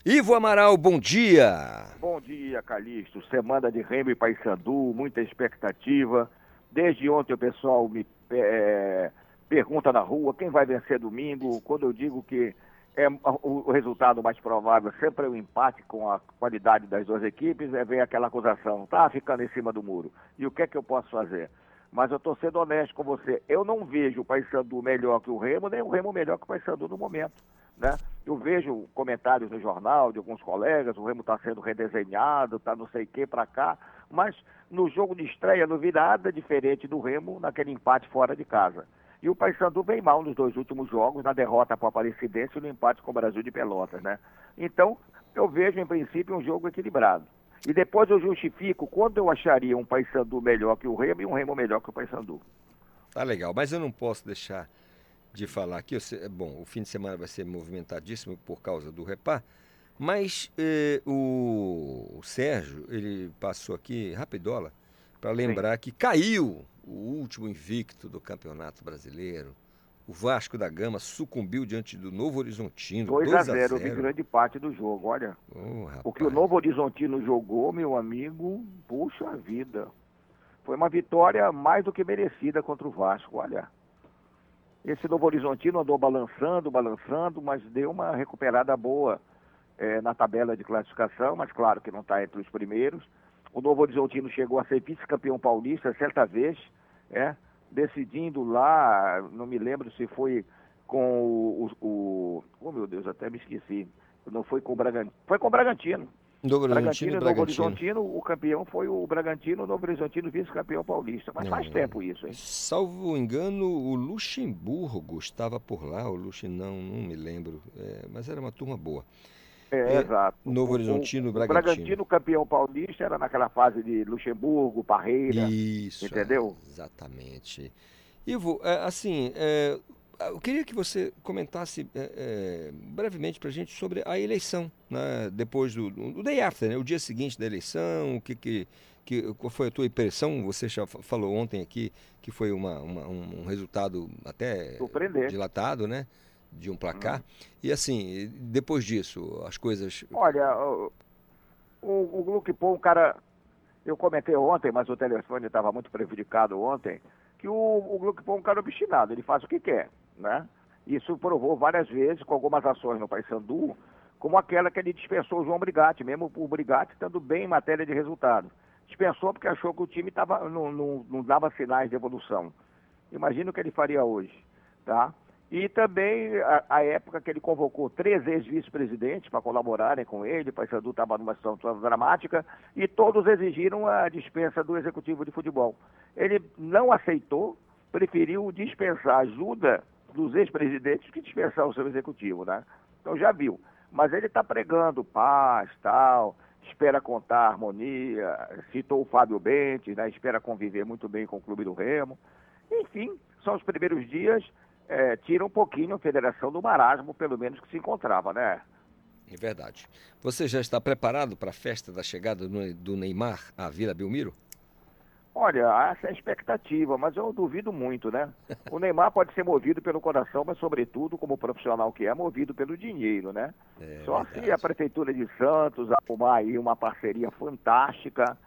Ivo Amaral, bom dia. Bom dia, Calixto. Semana de Remo e Paysandu, muita expectativa. Desde ontem o pessoal me é, pergunta na rua quem vai vencer domingo. Quando eu digo que é, o, o, resultado mais provável sempre é o empate com a qualidade das duas equipes, é vem aquela acusação, tá ficando em cima do muro. E o que é que eu posso fazer? Mas eu estou sendo honesto com você, eu não vejo o Paysandu melhor que o Remo, nem o Remo melhor que o Paysandu no momento. Né? Eu vejo comentários no jornal de alguns colegas, o Remo está sendo redesenhado, está não sei o que para cá, mas no jogo de estreia não vi nada diferente do Remo naquele empate fora de casa. E o Paysandu vem mal nos dois últimos jogos, na derrota para o Aparecidense e no empate com o Brasil de Pelotas, né? Então, eu vejo, em princípio, um jogo equilibrado. E depois eu justifico quando eu acharia um Paysandu melhor que o Remo e um Remo melhor que o Paysandu. Tá legal, mas eu não posso deixar de falar aqui. Sei- Bom, o fim de semana vai ser movimentadíssimo por causa do Repar, mas eh, o, o Sérgio, ele passou aqui rapidola para lembrar que caiu o último invicto do Campeonato Brasileiro. O Vasco da Gama sucumbiu diante do Novo Horizontino. 2 2 a 0 eu vi grande parte do jogo, olha. Oh, O que o Novo Horizontino jogou, meu amigo, puxa vida. Foi uma vitória mais do que merecida contra o Vasco, olha. Esse Novo Horizontino andou balançando, balançando, mas deu uma recuperada boa eh, na tabela de classificação, mas claro que não está entre os primeiros. O Novo Horizontino chegou a ser vice-campeão paulista certa vez, é, decidindo lá, não me lembro se foi com o, o, Oh meu Deus, até me esqueci. Não foi com o Bragantino. Foi com o Bragantino. Bragantino e Novo Bragantino. Horizontino, o campeão foi o Bragantino, o Novo Horizontino vice-campeão paulista. Mas faz É. tempo isso, hein? Salvo engano, o Luxemburgo estava por lá, o Luxem, não, não me lembro, é, mas era uma turma boa. É, É, exato. Novo Horizontino o, Bragantino. O Bragantino campeão paulista era naquela fase de Luxemburgo, Parreira. Isso. Entendeu? é, exatamente. Ivo, é, assim, é, eu queria que você comentasse é, é, brevemente para a gente sobre a eleição, né, depois do, do day after, né, o dia seguinte da eleição, o que, que, que qual foi a tua impressão? Você já fa- falou ontem aqui que foi uma, uma- um, resultado até dilatado, né, de um placar. E assim, depois disso, as coisas Olha, o, o, o Luke Paul, um cara. Eu comentei ontem, mas o telefone estava muito prejudicado ontem, que o, o Luke Paul é um cara obstinado, ele faz o que quer, né? Isso provou várias vezes com algumas ações no Paysandu, como aquela que ele dispensou o João Brigatti, mesmo o Brigatti estando bem em matéria de resultado. Dispensou porque achou que o time tava, não, não, não dava sinais de evolução. Imagina o que ele faria hoje, tá? E também a, a época que ele convocou três ex-vice-presidentes para colaborarem com ele, o Paysandu estava numa situação dramática, e todos exigiram a dispensa do executivo de futebol. Ele não aceitou, preferiu dispensar a ajuda dos ex-presidentes que dispensar o seu executivo, né? Então já viu. Mas ele está pregando paz, tal, espera contar harmonia, citou o Fábio Bentes, né? espera conviver muito bem com o Clube do Remo. Enfim, são os primeiros dias, é, tira um pouquinho a federação do marasmo, pelo menos que se encontrava, né? É verdade. Você já está preparado para a festa da chegada do Neymar à Vila Belmiro? Olha, essa é a expectativa, mas eu duvido muito, né? O Neymar pode ser movido pelo coração, mas sobretudo, como profissional que é, movido pelo dinheiro, né? É Só se a Prefeitura de Santos arrumar aí uma parceria fantástica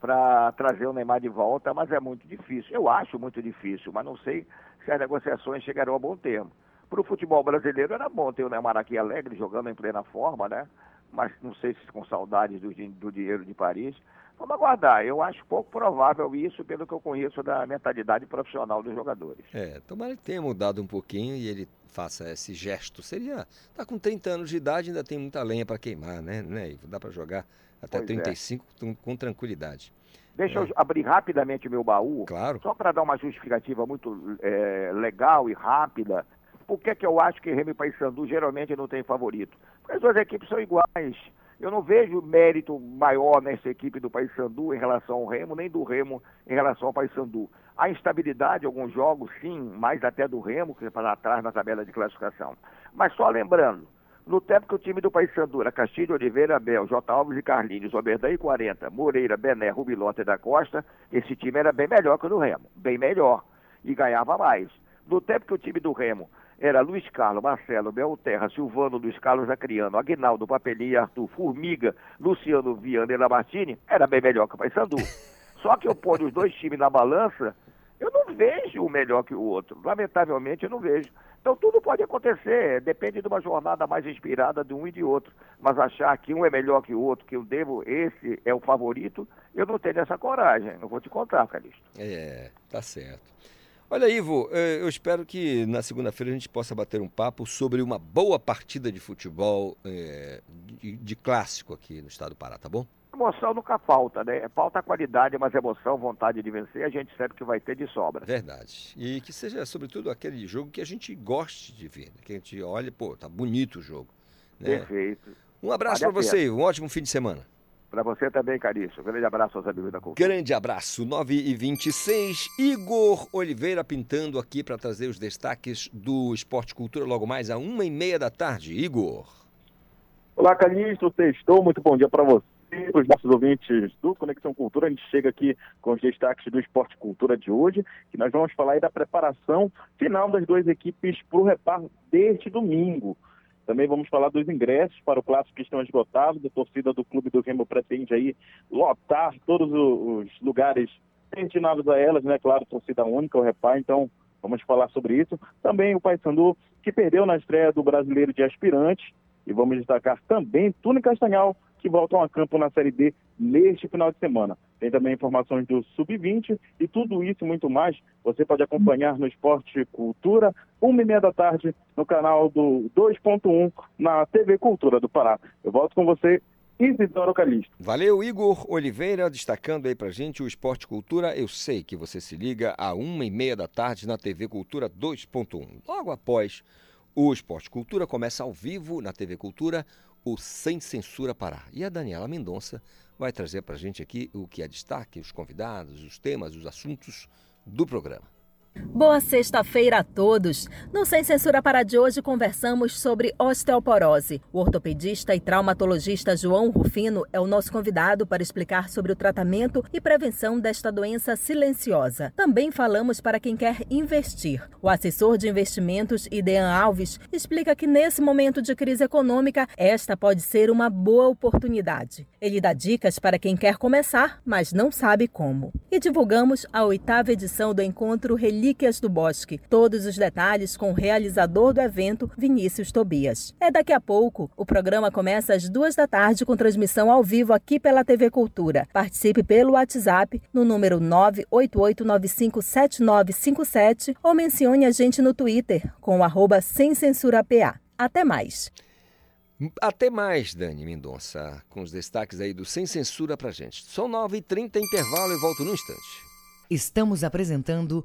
para trazer o Neymar de volta, mas é muito difícil. Eu acho muito difícil, mas não sei se as negociações chegarão a bom termo. Para o futebol brasileiro era bom ter o Neymar aqui alegre, jogando em plena forma, né? Mas não sei se com saudades do, do dinheiro de Paris. Vamos aguardar. Eu acho pouco provável isso, pelo que eu conheço da mentalidade profissional dos jogadores. É, tomara que tenha mudado um pouquinho e ele faça esse gesto. Seria. Tá com 30 anos de idade, ainda tem muita lenha para queimar, né, né? Dá para jogar até Pois é. 35 com, com tranquilidade. Deixa eu abrir rapidamente o meu baú, Claro. só para dar uma justificativa muito eh, legal e rápida. Por que, que eu acho que Remy e Paysandu geralmente não tem favorito? Porque as duas equipes são iguais. Eu não vejo mérito maior nessa equipe do Paysandu em relação ao Remo, nem do Remo em relação ao Paysandu. Há instabilidade em alguns jogos, sim, mais até do Remo, que está atrás na tabela de classificação. Mas só lembrando, no tempo que o time do Paysandu era Castilho, Oliveira, Abel, J. Alves e Carlinhos, Oberdan e 40, Moreira, Bené, Rubilota e da Costa, esse time era bem melhor que o do Remo, bem melhor, e ganhava mais. No tempo que o time do Remo era Luiz Carlos, Marcelo, Belterra, Silvano, Luiz Carlos Acriano, Aguinaldo, Papelinha, Arthur, Formiga, Luciano Viana e Lamartine, era bem melhor que o Paysandu. Só que eu ponho os dois times na balança, eu não vejo um melhor que o outro. Lamentavelmente, eu não vejo. Então, tudo pode acontecer. Depende de uma jornada mais inspirada de um e de outro. Mas achar que um é melhor que o outro, que eu devo, esse é o favorito, eu não tenho essa coragem. Eu vou te contar, Calixto. É, tá certo. Olha, Ivo, eh, eu espero que na segunda-feira a gente possa bater um papo sobre uma boa partida de futebol de, de clássico aqui no estado do Pará, tá bom? Emoção nunca falta, né? Falta qualidade, mas emoção, vontade de vencer, a gente sabe que vai ter de sobra. Verdade. E que seja, sobretudo, aquele jogo que a gente goste de ver, né? que a gente olhe, pô, tá bonito o jogo. Né? Perfeito. Um abraço Vale para você. Um ótimo fim de semana. Para você também, Carício. Grande abraço aos amigos da cultura. Grande abraço. 9 e 26 Igor Oliveira pintando aqui para trazer os destaques do Esporte Cultura logo mais a uma e meia da tarde. Igor. Olá, Calixto. Sextou. Muito bom dia para você os nossos ouvintes do Conexão Cultura, a gente chega aqui com os destaques do Esporte Cultura de hoje, que nós vamos falar aí da preparação final das duas equipes para o reparo deste domingo. Também vamos falar dos ingressos para o clássico que estão esgotados. A torcida do Clube do Remo pretende aí lotar todos os lugares destinados a elas, né? Claro, torcida única, o Repar, então vamos falar sobre isso. Também o Paysandu, que perdeu na estreia do Brasileiro de Aspirantes. E vamos destacar também Túnel Castanhal, que voltam a campo na Série D neste final de semana. Tem também informações do Sub-20 e tudo isso e muito mais você pode acompanhar no Esporte Cultura, uma e meia da tarde, no canal do 2.1 na TV Cultura do Pará. Eu volto com você Isidoro Calixto. Valeu, Igor Oliveira, destacando aí pra gente o Esporte Cultura. Eu sei que você se liga a uma e meia da tarde na TV Cultura 2.1. Logo após o Esporte Cultura começa ao vivo na TV Cultura o Sem Censura Pará. E a Daniela Mendonça vai trazer para a gente aqui o que é destaque, os convidados, os temas, os assuntos do programa. Boa sexta-feira a todos! No Sem Censura para de hoje conversamos sobre osteoporose. O ortopedista e traumatologista João Rufino é o nosso convidado para explicar sobre o tratamento e prevenção desta doença silenciosa. Também falamos para quem quer investir. O assessor de investimentos, Idean Alves, explica que nesse momento de crise econômica, esta pode ser uma boa oportunidade. Ele dá dicas para quem quer começar, mas não sabe como. E divulgamos a oitava edição do encontro Relíquia Relíquias do Bosque. Todos os detalhes com o realizador do evento, Vinícius Tobias. É daqui a pouco. O programa começa às duas da tarde com transmissão ao vivo aqui pela TV Cultura. Participe pelo WhatsApp no número 988957957 ou mencione a gente no Twitter com o arroba sem censura PA. Até mais. Até mais, Dani Mendonça, com os destaques aí do Sem Censura pra gente. São 9h30, intervalo e volto no instante. Estamos apresentando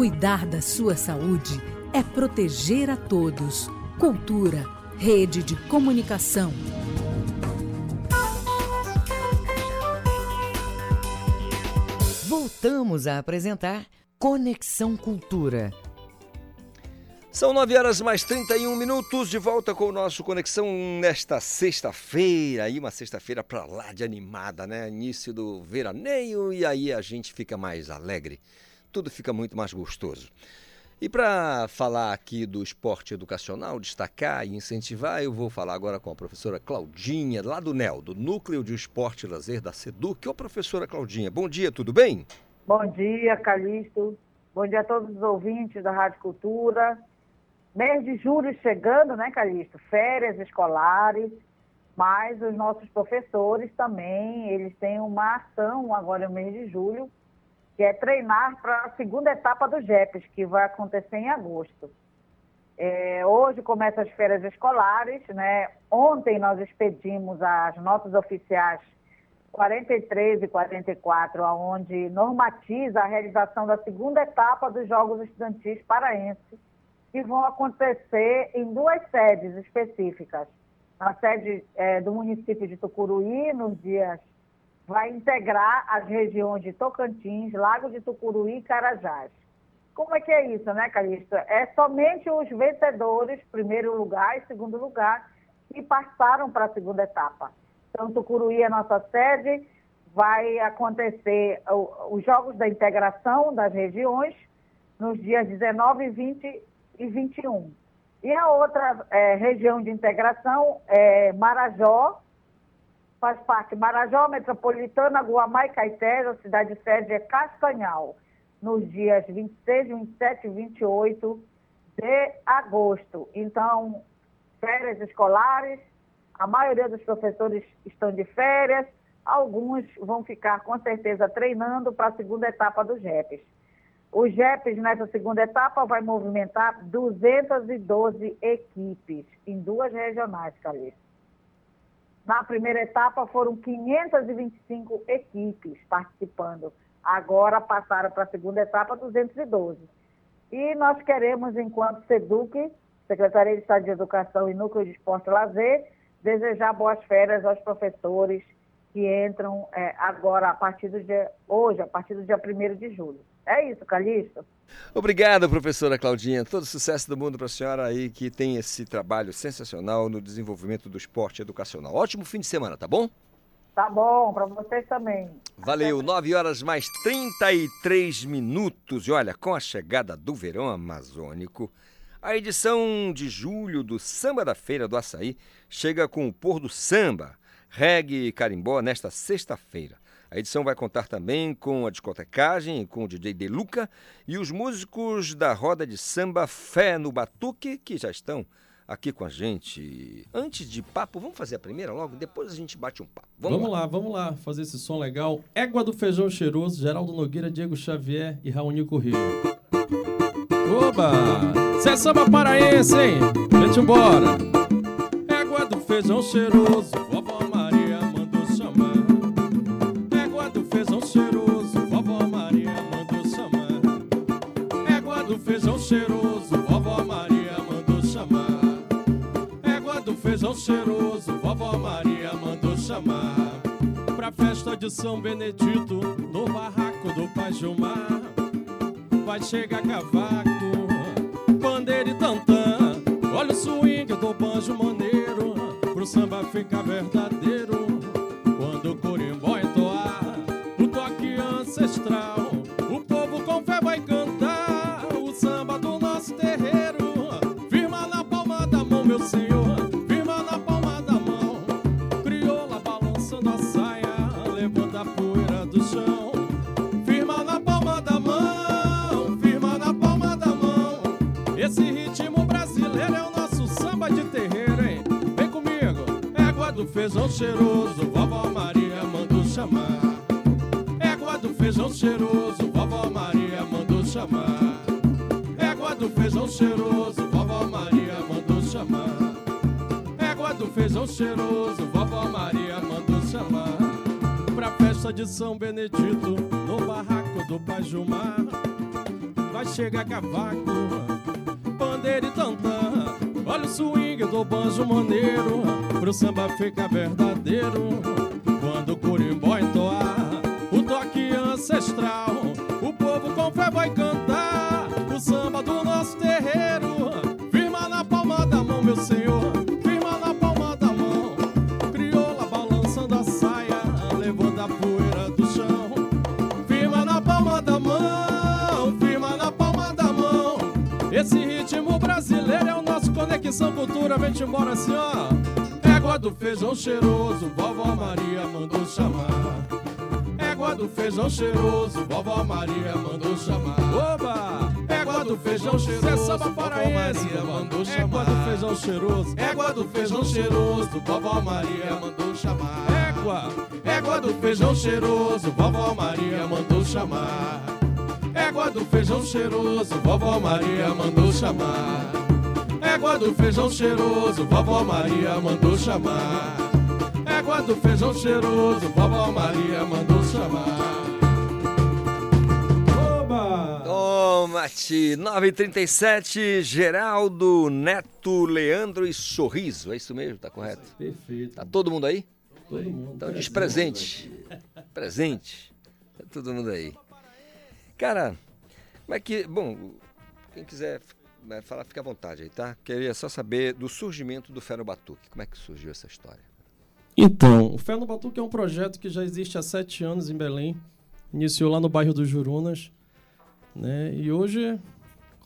Cuidar da sua saúde é proteger a todos. Cultura, rede de comunicação. Voltamos a apresentar Conexão Cultura. São 9 horas mais 31 minutos, de volta com o nosso Conexão nesta sexta-feira. Aí, uma sexta-feira pra lá de animada, né? Início do veraneio e aí a gente fica mais alegre tudo fica muito mais gostoso. E para falar aqui do esporte educacional, destacar e incentivar, eu vou falar agora com a professora Claudinha, lá do NEL, do Núcleo de Esporte e Lazer da SEDUC. Ô, professora Claudinha, bom dia, tudo bem? Bom dia, Calixto. Bom dia a todos os ouvintes da Rádio Cultura. Mês de julho chegando, né, Calixto? Férias escolares, mas os nossos professores também, eles têm uma ação agora no mês de julho, que é treinar para a segunda etapa do JEPES, que vai acontecer em agosto. É, hoje começam as férias escolares, né? Ontem nós expedimos as notas oficiais 43 e 44, onde normatiza a realização da segunda etapa dos Jogos Estudantis Paraenses, que vão acontecer em duas sedes específicas. A sede é, do município de Tucuruí, nos dias, vai integrar as regiões de Tocantins, Lago de Tucuruí e Carajás. Como é que é isso, né, Calixto? É somente os vencedores, primeiro lugar e segundo lugar, que passaram para a segunda etapa. Então, Tucuruí é nossa sede, vai acontecer os Jogos da Integração das Regiões nos dias 19, 20 e 21. E a outra é, região de integração é Marajó, faz parte Marajó, Metropolitana, Guamá Caeté, a cidade sede é Castanhal, nos dias 26, 27 e 28 de agosto. Então, férias escolares, a maioria dos professores estão de férias, alguns vão ficar com certeza treinando para a segunda etapa dos JEPs. Os JEPs nessa segunda etapa vai movimentar 212 equipes em duas regionais, Calixto. Na primeira etapa foram 525 equipes participando. Agora passaram para a segunda etapa 212. E nós queremos, enquanto SEDUC, Secretaria de Estado de Educação e Núcleo de Esporte e Lazer, desejar boas férias aos professores que entram é, agora, a partir do dia, hoje, a partir do dia 1 de julho. É isso, Calixto. Obrigado, professora Claudinha. Todo sucesso do mundo para a senhora aí que tem esse trabalho sensacional no desenvolvimento do esporte educacional. Ótimo fim de semana, tá bom? Tá bom, para vocês também. Valeu, 9 horas mais 33 minutos. E olha, com a chegada do verão amazônico, a edição de julho do Samba da Feira do Açaí chega com o pôr do samba, reggae e carimbó nesta sexta-feira. A edição vai contar também com a discotecagem, com o DJ Deluca e os músicos da roda de samba Fé no Batuque, que já estão aqui com a gente. Antes de papo, vamos fazer a primeira logo, depois a gente bate um papo. Vamos, vamos lá. lá. vamos lá, fazer esse som legal. Égua do Feijão Cheiroso, Geraldo Nogueira, Diego Xavier e Raonico Rio. Oba! Cê é samba paraense, hein? Gente, embora! Égua do Feijão Cheiroso, Cheiroso, vovó Maria mandou chamar. Égua do Feijão Cheiroso, vovó Maria mandou chamar. Pra festa de São Benedito, no barraco do Pai Gilmar vai chegar cavaco, bandeira e tantã. Olha o swing do banjo maneiro, pro samba ficar verdadeiro. Esse ritmo brasileiro é o nosso samba de terreiro, hein? Vem comigo, égua do feijão cheiroso, vovó Maria mandou chamar. Égua do feijão cheiroso, vovó Maria mandou chamar. Égua do feijão cheiroso, vovó Maria mandou chamar. Égua do feijão cheiroso, vovó Maria mandou chamar. Pra festa de São Benedito, no barraco do Pai Gilmar. Vai chegar cavaco, bandeira e tantã. Olha o swing do banjo maneiro, pro samba ficar verdadeiro. Quando o corimbó entoar o toque ancestral, o povo com fé vai cantar Conexão Cultura. Vem-te embora assim, ó. Égua do feijão cheiroso, vovó Maria mandou chamar. Égua do feijão cheiroso, vovó Maria mandou chamar. Oba! Égua do feijão cheiroso, é samba paraense, Maria mandou chamar. Égua do feijão cheiroso, égua do feijão cheiroso, vovó Maria mandou chamar. Égua, égua do feijão cheiroso, vovó Maria mandou chamar. Égua do feijão cheiroso, vovó Maria mandou chamar. Égua do feijão cheiroso, vovó Maria mandou chamar. Égua do feijão cheiroso, vovó Maria mandou chamar. Oba! Almaty, 937, Geraldo, Neto, Leandro e Sorriso. É isso mesmo, tá correto? Perfeito. Tá todo mundo aí? Todo mundo. Então diz presente. Presente. Tá todo mundo aí. Cara, como é que. Bom, quem quiser falar, fica à vontade aí, tá? Queria só saber do surgimento do Fé no Batuque. Como é que surgiu essa história? Então, o Fé no Batuque é um projeto que já existe há sete anos em Belém. Iniciou lá no bairro dos Jurunas. Né? E hoje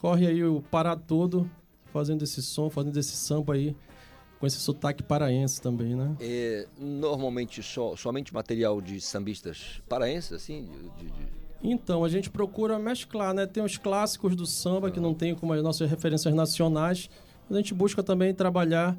corre aí o Pará todo fazendo esse som, fazendo esse samba aí, com esse sotaque paraense também, né? É, normalmente só, somente material de sambistas paraenses, assim? de- de- Então, a gente procura mesclar, né? Tem os clássicos do samba, que não tem como as nossas referências nacionais. mas A gente busca também trabalhar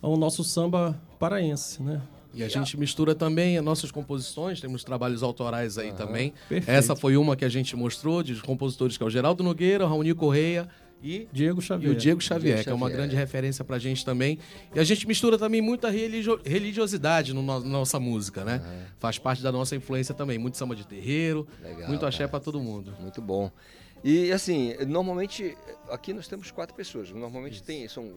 o nosso samba paraense, né? E a gente mistura também as nossas composições, temos trabalhos autorais aí também. perfeito. Essa foi uma que a gente mostrou de compositores que é o Geraldo Nogueira, o Raoni Correia e Diego Xavier. E o Diego Xavier, Diego que é uma grande referência pra gente também. E a gente mistura também muita religio- religiosidade no no- na nossa música, né? Faz parte da nossa influência também. Muito samba de terreiro, Legal, muito axé cara. pra todo mundo. Muito bom. E assim, normalmente, aqui nós temos quatro pessoas. Normalmente tem. São,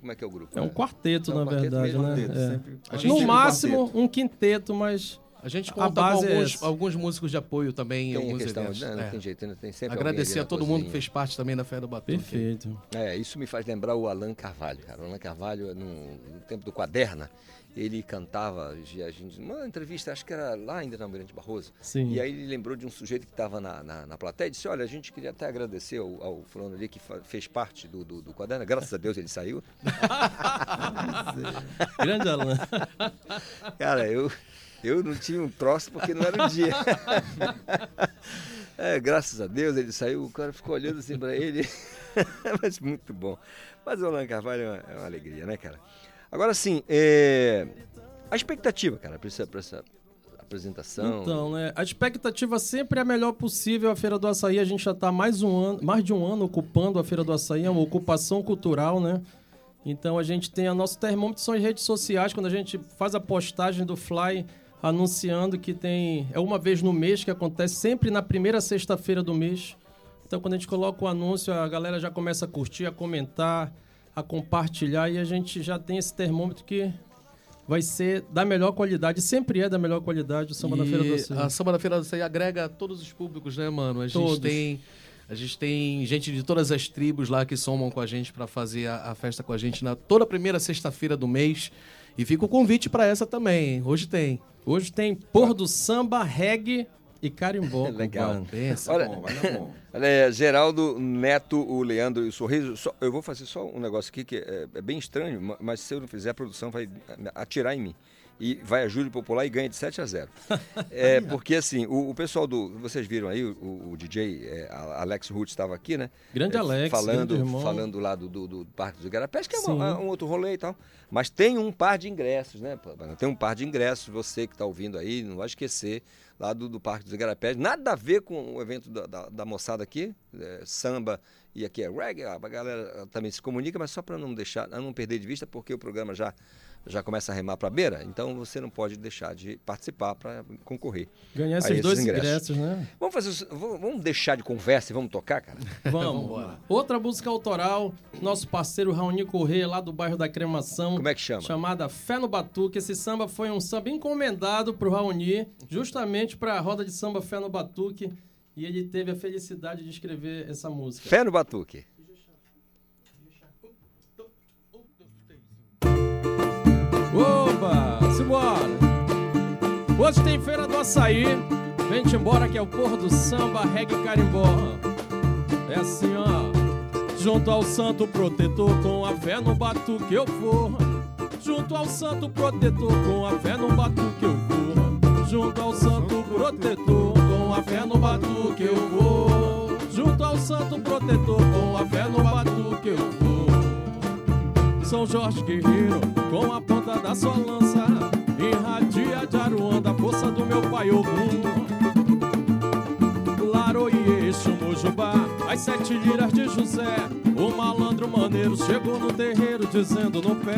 como é que é o grupo? É um quarteto, É um na quarteto verdade, mesmo? né? Quarteto, É. sempre- A gente no máximo, um quinteto, mas A gente a conta com base é alguns, essa. alguns músicos de apoio também em Tem a alguns questão, eventos. né? não É. tem jeito, né? tem sempre Agradecer a todo na mundo que cozinha. fez parte também da Fé do Batuque. Perfeito. É, isso me faz lembrar o Alan Carvalho, cara. O Alan Carvalho, no, no tempo do Quaderna, ele cantava, e a gente, uma entrevista, acho que era lá ainda na Almirante Barroso. Sim. E aí ele lembrou de um sujeito que estava na, na, na plateia e disse: Olha, a gente queria até agradecer ao, ao fulano ali que fez parte do, do, do Quaderna. Graças a Deus ele saiu. Grande Alan. Cara, eu, eu não tinha um troço porque não era o dia. É, graças a Deus ele saiu, o cara ficou olhando assim pra ele. Mas muito bom. Mas o Alan Carvalho é uma, é uma alegria, né, cara? Agora sim, é, a expectativa, cara, pra essa, pra essa apresentação. Então, né? A expectativa sempre é a melhor possível. A Feira do Açaí, a gente já está mais, um ano, mais de um ano ocupando a Feira do Açaí, é uma ocupação cultural, né? Então a gente tem a nosso termômetro são as redes sociais, quando a gente faz a postagem do Fly anunciando que tem. É uma vez no mês que acontece, sempre na primeira sexta-feira do mês. Então quando a gente coloca o anúncio, a galera já começa a curtir, a comentar, a compartilhar e a gente já tem esse termômetro que vai ser da melhor qualidade, sempre é da melhor qualidade o samba da Feira do E Açaí. A Samba da Feira do Açaí agrega todos os públicos, né, mano? A gente Todos. tem. A gente tem gente de todas as tribos lá que somam com a gente para fazer a, a festa com a gente na toda primeira sexta-feira do mês. E fica o convite para essa também. hein? Hoje tem. Hoje tem pôr do samba, reggae e carimbó. Legal. compadre. Pensa. Olha, bom, vai dar bom. olha, é, Geraldo, Neto, o Leandro e o Sorriso. só- eu vou fazer só um negócio aqui que é, é bem estranho, ma- mas se eu não fizer, a produção vai atirar em mim. E vai a Júri Popular e ganha de 7 a 0. É, porque assim, o, o pessoal do. Vocês viram aí, o, o DJ é, Alex Ruth estava aqui, né? Grande É, Alex, Falando, grande falando lá do, do, do Parque dos Igarapés, que é uma- um outro rolê e tal. Mas tem um par de ingressos, né? Tem um par de ingressos, você que está ouvindo aí, não vai esquecer, lá do, do Parque dos Igarapés. Nada a ver com o evento da, da, da moçada aqui, é, samba e aqui é reggae, a galera também se comunica, mas só para não deixar, não perder de vista, porque o programa já, já começa a remar para a beira, então você não pode deixar de participar para concorrer. Ganhar a esses dois ingressos, né? Vamos, fazer, vamos vamos deixar de conversa e vamos tocar, cara? Vamos. Outra música autoral, nosso parceiro Raoni Corrêa, lá do bairro da Cremação. Como é que chama? Chamada Fé no Batuque. Esse samba foi um samba encomendado pro Raoni, justamente para a roda de samba Fé no Batuque. E ele teve a felicidade de escrever essa música. Fé no Batuque. Oba! Simbora! Hoje tem Feira do Açaí. Vem-te embora que é o porro do samba, reggae carimbó. É assim, ó. Junto ao santo protetor, com a fé no batuque eu vou. Junto ao santo protetor, com a fé no batuque eu vou. Junto ao santo protetor, com a fé no batuque eu vou. Junto ao santo protetor, com a fé no batuque eu vou. São Jorge Guerreiro, com a ponta da sua lança, irradia de Aruanda, força do meu pai Ogum. Laroie, Mujubá, as sete liras de José, o malandro maneiro chegou no terreiro dizendo no pé.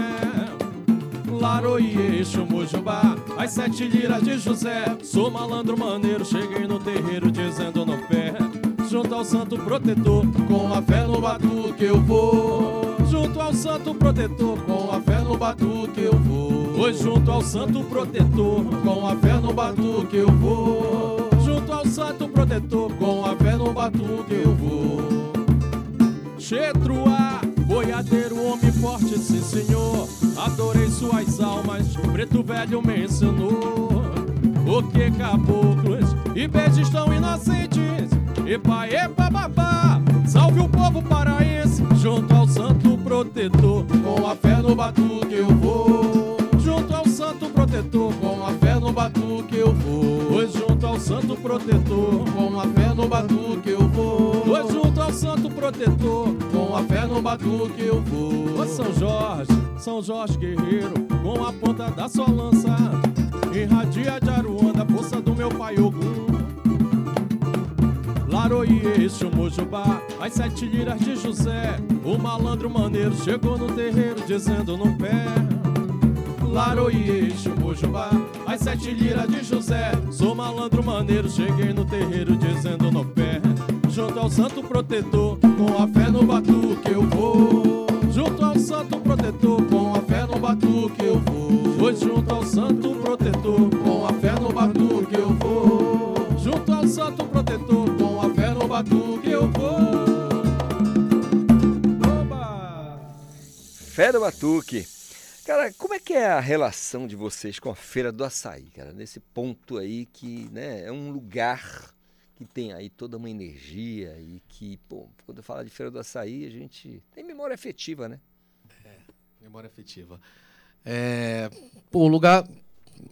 Laroie, Mujubá, as sete liras de José, sou malandro maneiro, cheguei no terreiro dizendo no pé. junto ao santo protetor, com a fé no batuque eu vou. Junto ao santo protetor, com a fé no batuque eu vou. Pois junto ao santo protetor, com a fé no batuque eu vou. Junto ao santo protetor, com a fé no batuque eu vou. Chetrua, boiadeiro, homem forte, sim senhor. Adorei suas almas, preto velho me ensinou. O que caboclos e beijos estão inocentes. Epa, epa, babá, salve o povo paraense. Junto ao santo protetor, com a fé no batuque eu vou. Junto ao santo protetor, com a fé no batuque eu vou. Pois junto ao santo protetor, com a fé no batuque eu vou. Pois junto ao santo protetor, com a fé no batuque eu vou. Ô São Jorge, São Jorge guerreiro, com a ponta da sua lança, irradia de Aruanda, força do meu pai Ogum. Laroie, este o Mojubá, as sete liras de José. O malandro maneiro chegou no terreiro dizendo no pé. Laroie, este o Mojubá, as sete liras de José. Sou malandro maneiro, cheguei no terreiro dizendo no pé. Junto ao santo protetor, com a fé no batuque eu vou. Fé do Batuque. Cara, como é que é a relação de vocês com a Feira do Açaí, cara? Nesse ponto aí que né, é um lugar que tem aí toda uma energia e que, pô, quando fala de Feira do Açaí, a gente tem memória afetiva, né? Memória afetiva. É, pô, um lugar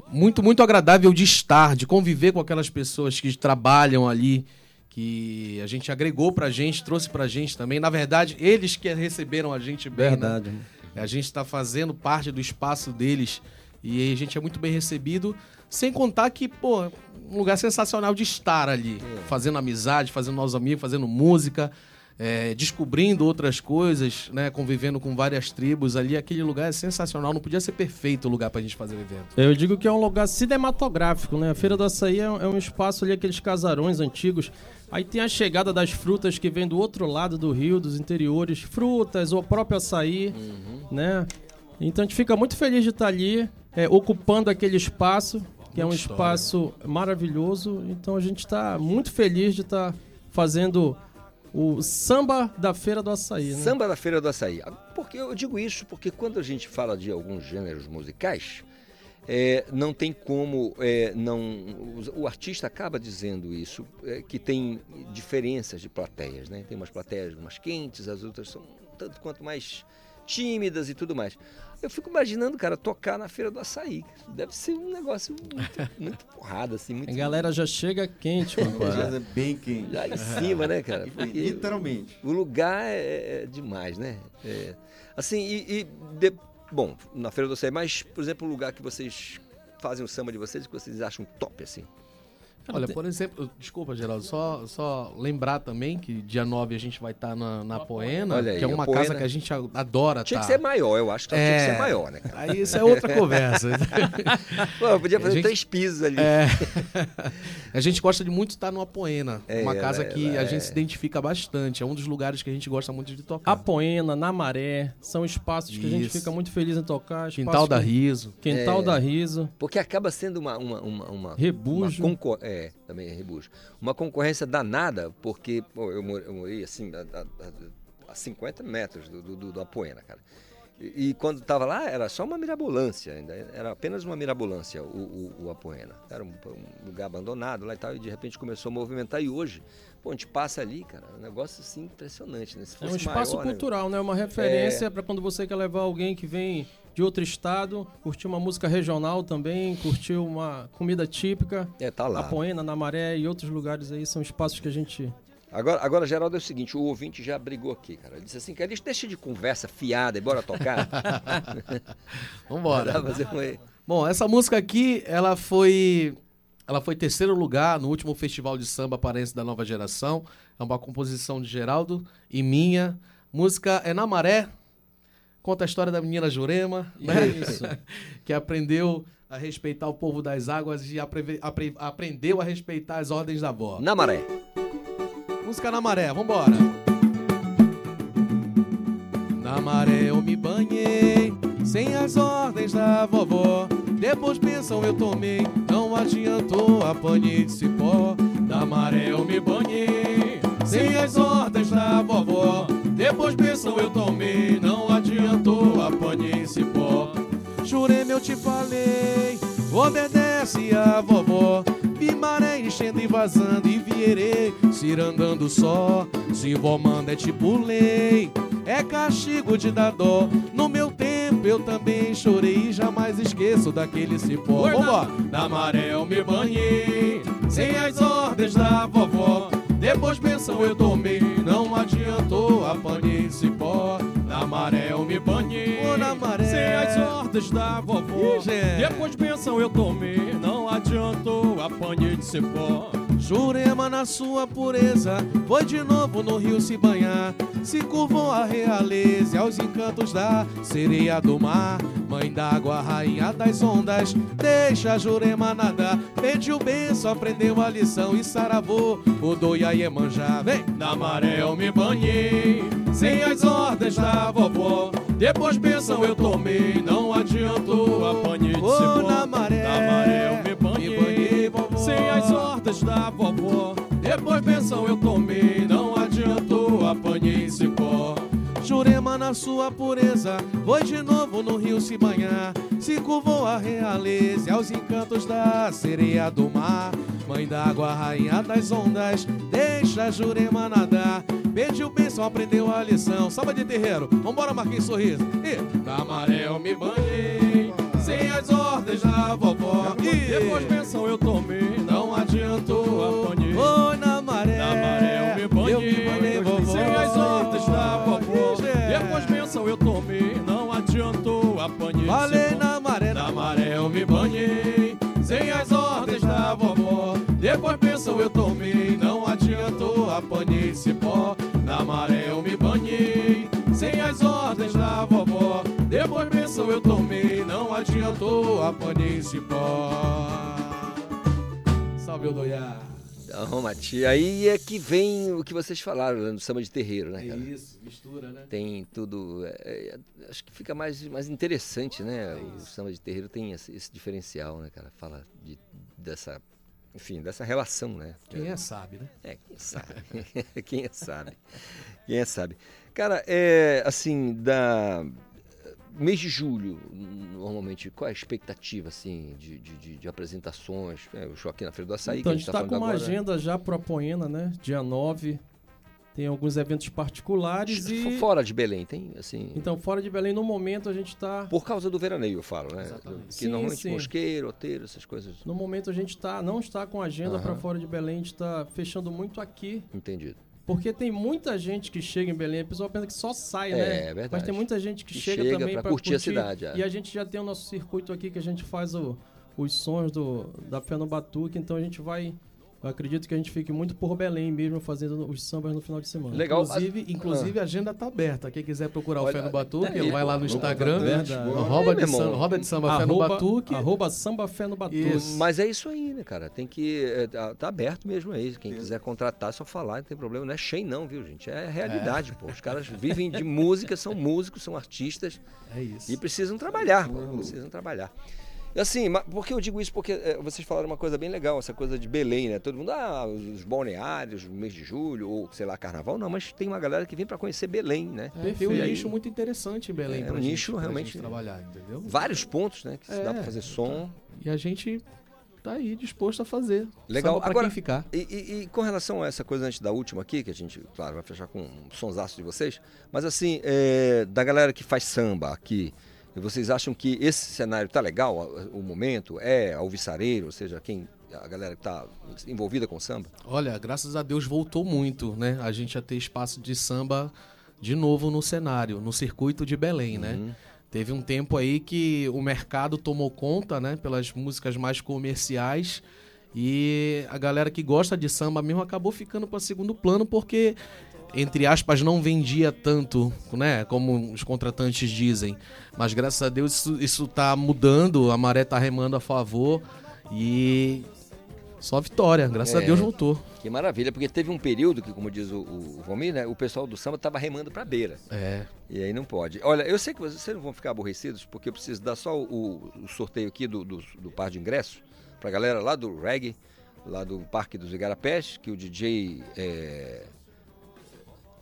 muito, muito agradável de estar, de conviver com aquelas pessoas que trabalham ali, que a gente agregou pra gente, trouxe pra gente também. Na verdade, eles que receberam a gente bem. Verdade. Né? A gente está fazendo parte do espaço deles e a gente é muito bem recebido. Sem contar que, pô, um lugar sensacional de estar ali, fazendo amizade, fazendo novos amigos, fazendo música, é, descobrindo outras coisas, né? Convivendo com várias tribos ali. Aquele lugar é sensacional, não podia ser perfeito o lugar pra gente fazer o evento. Eu digo que é um lugar cinematográfico, né? A Feira do Açaí é um, é um espaço ali, aqueles casarões antigos. Aí tem a chegada das frutas que vem do outro lado do rio, dos interiores, frutas, ou o próprio açaí, né? Então a gente fica muito feliz de estar ali, é, ocupando aquele espaço, que é um história. espaço maravilhoso. Então a gente está muito feliz de estar fazendo o samba da Feira do Açaí, né? Samba da Feira do Açaí. Porque eu digo isso porque quando a gente fala de alguns gêneros musicais, é, não tem como é, não. O, artista acaba dizendo isso, é, que tem diferenças de plateias, né? Tem umas plateias mais quentes, as outras são tanto quanto mais tímidas e tudo mais. Eu fico imaginando, cara, tocar na Feira do Açaí. Deve ser um negócio muito, muito porrada, assim. Muito... A galera já chega quente. Já é bem quente. Já em cima, né, cara? Porque Literalmente. O lugar é, é demais, né? É, assim, e, e de- bom, na Feira do Açaí, mas, por exemplo, o lugar que vocês fazem o samba de vocês, que vocês acham top, assim. Olha, por exemplo, desculpa, Geraldo, só, só lembrar também que dia 9 a gente vai estar na, na Poena, Olha aí, que é uma Poena- casa que a gente adora Tinha tá. que ser maior, eu acho que tinha que ser maior, né, cara? Aí isso é outra conversa. Pô, podia fazer gente- três pisos ali. É. a gente gosta de muito estar no Apoena, É, uma casa ela- que ela a é- gente se identifica bastante, é um dos lugares que a gente gosta muito de tocar. A Poena, na Maré, são espaços que a gente fica muito feliz em tocar. Quintal espaços da que- Riso. Quintal É, da Riso. Porque acaba sendo uma. uma, uma, uma Rebujo. Uma concor- é, também é rebujo. Uma concorrência danada, porque pô, eu, eu morei assim a, a- a- a 50 metros do, do, do, do Apoena, cara. E, e quando estava lá, era só uma mirabolância, ainda era apenas uma mirabolância o, o, o Apoena. Era um, um lugar abandonado lá e tal, e de repente começou a movimentar. E hoje, pô, a gente passa ali, cara, é um negócio assim impressionante, né? É um espaço maior, né? cultural, né? Uma referência É. para quando você quer levar alguém que vem de outro estado, curtir uma música regional também, curtir uma comida típica. É, tá lá. A Poena, na Maré e outros lugares aí são espaços que a gente Agora, agora, Geraldo, é o seguinte, o ouvinte já brigou aqui, cara. Ele disse assim, cara, deixa de conversa fiada e bora tocar. Vambora. Dá pra fazer um- Bom, essa música aqui, ela foi ela foi terceiro lugar no último Festival de Samba Parense da Nova Geração. É uma composição de Geraldo e minha. Música é Na Maré. Conta a história da menina Jurema, né? Isso. que aprendeu a respeitar o povo das águas e apre- apre- aprendeu a respeitar as ordens da avó. Na maré. Música na maré, vambora. Na maré eu me banhei, sem as ordens da vovó. Depois pensam eu tomei, não adiantou, apanhei de cipó. Na maré eu me banhei, sem as ordens da vovó. Depois pensam eu tomei, não adiantou, apanhei cipó. Jurema eu te falei, obedece a vovó. Vi maré enchendo e vazando e vierei, cirandando só. Se vó manda é tipo lei, é castigo de dar dó. No meu tempo eu também chorei e jamais esqueço daquele cipó. Vambora! Na maré eu me banhei, sem as ordens da vovó. Depois pensam eu tomei, não adiantou, apanhei eu me banhei, sem as ordens da vovó. Depois pensam eu tomei, não adiantou, apanhei de cipó. Jurema na sua pureza, foi de novo no rio se banhar. Se curvou a realeza e aos encantos da sereia do mar. Mãe d'água, rainha das ondas, deixa a Jurema nadar. Pediu benção, aprendeu a lição e saravô, o e a Iemanjá. Vem! Na maré eu me banhei, sem as ordens da vovó. Depois pensam eu tomei, não adiantou, apanhei de cipó. Na maré, na maré eu me as ordens da vovó. Depois pensam eu tomei, não adiantou, apanhei cipó. Jurema na sua pureza, foi de novo no rio se banhar. Se curvou a realeza e aos encantos da sereia do mar. Mãe d'água, rainha das ondas, deixa a Jurema nadar. Pediu bênção, aprendeu a lição. Samba de terreiro, vambora, Marquinhos Sorriso. E na maré eu me banhei, sem as ordens da vovó. E depois pensam eu tomei, não adiantou, apanhei. Oi, na maré, na maré eu me banhei, vovó. sem as ordens da vovó. Depois pensam eu tomei, não adiantou, apanhei. Falei na maré, na maré eu me banhei, sem as ordens da vovó. Depois pensam eu tomei, não adiantou, apanhei cipó. Na maré eu me banhei, sem as ordens da vovó. Depois pensam eu tomei, não adiantou, apanhei cipó. Salve o doiá. Então, Mati, aí é que vem o que vocês falaram né, no samba de terreiro, né, cara? Isso, mistura, né? Tem tudo. é, é, acho que fica mais, mais interessante, né? É o samba de terreiro tem esse, esse diferencial, né, cara? Fala de, dessa. Enfim, dessa relação, né? Quem é sabe, né? É, quem sabe. quem é sabe. Quem é sabe. Cara, é assim, da. Mês de julho, normalmente, qual é a expectativa, assim, de, de, de- de apresentações? É, o show aqui na Feira do Açaí, Então, a que gente tá está falando com uma agora, né? agenda já pro Apoena, né? Dia 9. Tem alguns eventos particulares e. Fora de Belém, tem, assim... Então, fora de Belém, no momento, a gente está. Por causa do veraneio, eu falo, né? Que Sim, normalmente sim. mosqueiro, roteiro, essas coisas. No momento, a gente tá, não está com agenda para fora de Belém, a gente está fechando muito aqui. Entendido. Porque tem muita gente que chega em Belém, a pessoa pensa que só sai, É, né? é verdade. Mas tem muita gente que, Que chega, chega também para curtir a cidade, é. E a gente já tem o nosso circuito aqui que a gente faz o- os sons do, da Batuque, então a gente vai. Eu acredito que a gente fique muito por Belém mesmo, fazendo os sambas no final de semana. Legal. Inclusive, inclusive a agenda tá aberta. Quem quiser procurar o Olha, Fé no Batuque, tá ele vai lá no pô, Instagram, verdade. arroba de, samba, arroba de samba Fé no Arroba- Batuque. Arroba samba fé no batuque. Isso. Mas é isso aí, né, cara? Tem que. é, tá, tá aberto mesmo aí. Quem quiser contratar, é só falar, não tem problema. Não é cheio, não, viu, gente? É realidade, pô. Os caras vivem de música, são músicos, são artistas. É isso. E precisam trabalhar, pô. Precisam trabalhar. E assim, ma- por que eu digo isso? Porque é, vocês falaram uma coisa bem legal, essa coisa de Belém, né? Todo mundo, ah, os balneários, o mês de julho, ou sei lá, carnaval. Não, mas tem uma galera que vem pra conhecer Belém, né? É, tem um aí- nicho muito interessante em Belém É, pra um gente- nicho pra realmente- gente trabalhar, entendeu? Vários pontos, né? Que se dá É, pra fazer som. E a gente tá aí disposto a fazer. Legal. Agora, quem ficar. E, e- e com relação a essa coisa antes da última aqui, que a gente, claro, vai fechar com um sonsaço de vocês, mas assim, é, da galera que faz samba aqui, vocês acham que esse cenário tá legal, o momento, é alvissareiro, ou seja, quem a galera que tá envolvida com samba? Olha, graças a Deus voltou muito, né? A gente a ter espaço de samba de novo no cenário, no circuito de Belém, né? Teve um tempo aí que o mercado tomou conta, né? Pelas músicas mais comerciais e a galera que gosta de samba mesmo acabou ficando para segundo plano porque entre aspas não vendia tanto, né? Como os contratantes dizem. Mas graças a Deus isso, isso tá mudando, a maré tá remando a favor e Só vitória, graças a É. Deus voltou. Que maravilha, porque teve um período que, como diz o, o Valmir, né, o pessoal do samba estava remando para beira. É. E aí não pode. Olha, eu sei que vocês, vocês não vão ficar aborrecidos, porque eu preciso dar só o, o sorteio aqui do, do, do par de ingressos pra galera lá do reggae, lá do Parque dos Igarapés, que o DJ é,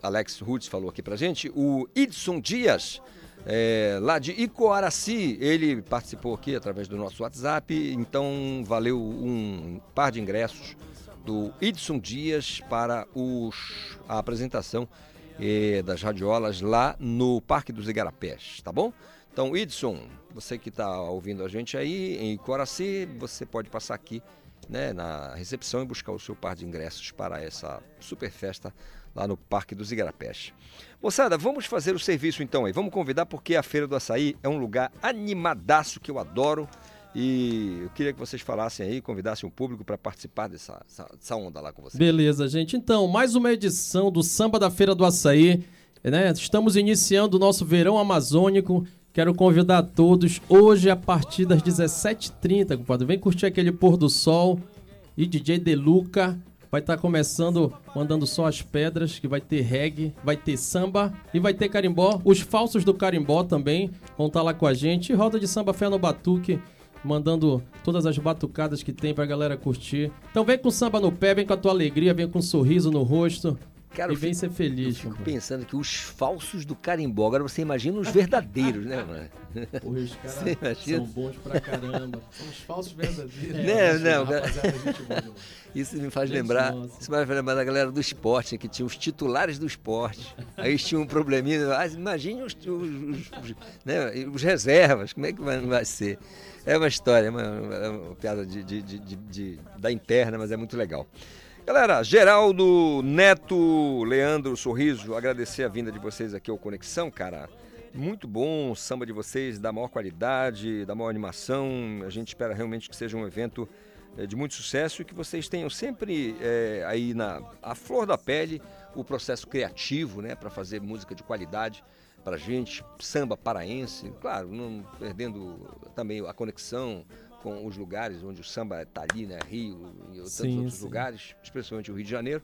Alex Roots falou aqui pra gente. O Idson Dias, é, lá de Icoaraci, ele participou aqui através do nosso WhatsApp, então valeu um par de ingressos do Idson Dias para os, a apresentação eh, das radiolas lá no Parque dos Igarapés, tá bom? Então, Idson, você que está ouvindo a gente aí em Coraci, você pode passar aqui né, na recepção e buscar o seu par de ingressos para essa super festa lá no Parque dos Igarapés. Moçada, vamos fazer o serviço então aí. Vamos convidar porque a Feira do Açaí é um lugar animadaço que eu adoro. E eu queria que vocês falassem aí, convidassem o público para participar dessa, dessa, onda lá com vocês. Beleza, gente. Então, mais uma edição do Samba da Feira do Açaí. Né? Estamos iniciando o nosso verão amazônico. Quero convidar todos hoje a partir das 17h30, compadre. Vem curtir aquele pôr do sol. E DJ Deluca vai estar começando mandando só as pedras, que vai ter reggae, vai ter samba e vai ter carimbó. Os falsos do carimbó também vão estar lá com a gente. E roda de samba fé no batuque mandando todas as batucadas que tem pra galera curtir. Então vem com samba no pé, vem com a tua alegria, vem com um sorriso no rosto. Cara, e eu vem fico- ser feliz. Fico pensando que os falsos do carimbó, agora você imagina os verdadeiros, né, mano? Os caras são bons pra caramba. São os falsos verdadeiros. Né, mas, não, boa demais. Isso me faz Gente lembrar, nossa. isso me faz lembrar da galera do esporte, que tinha os titulares do esporte. Aí eles tinham um probleminha, ah, imagine os, os, os- os, né, os reservas, como é que vai, vai ser? É uma história, é uma, é uma piada de, de- de- de- de- da interna, mas é muito legal. Galera, Geraldo, Neto, Leandro, Sorriso, agradecer a vinda de vocês aqui ao Conexão, cara. Muito bom, samba de vocês, da maior qualidade, da maior animação. A gente espera realmente que seja um evento eh, de muito sucesso e que vocês tenham sempre eh, aí na a flor da pele o processo criativo, né, para fazer música de qualidade para gente, samba paraense, claro, não perdendo também a conexão com os lugares onde o samba está ali, né, Rio e tantos Sim, outros sim. lugares, especialmente o Rio de Janeiro.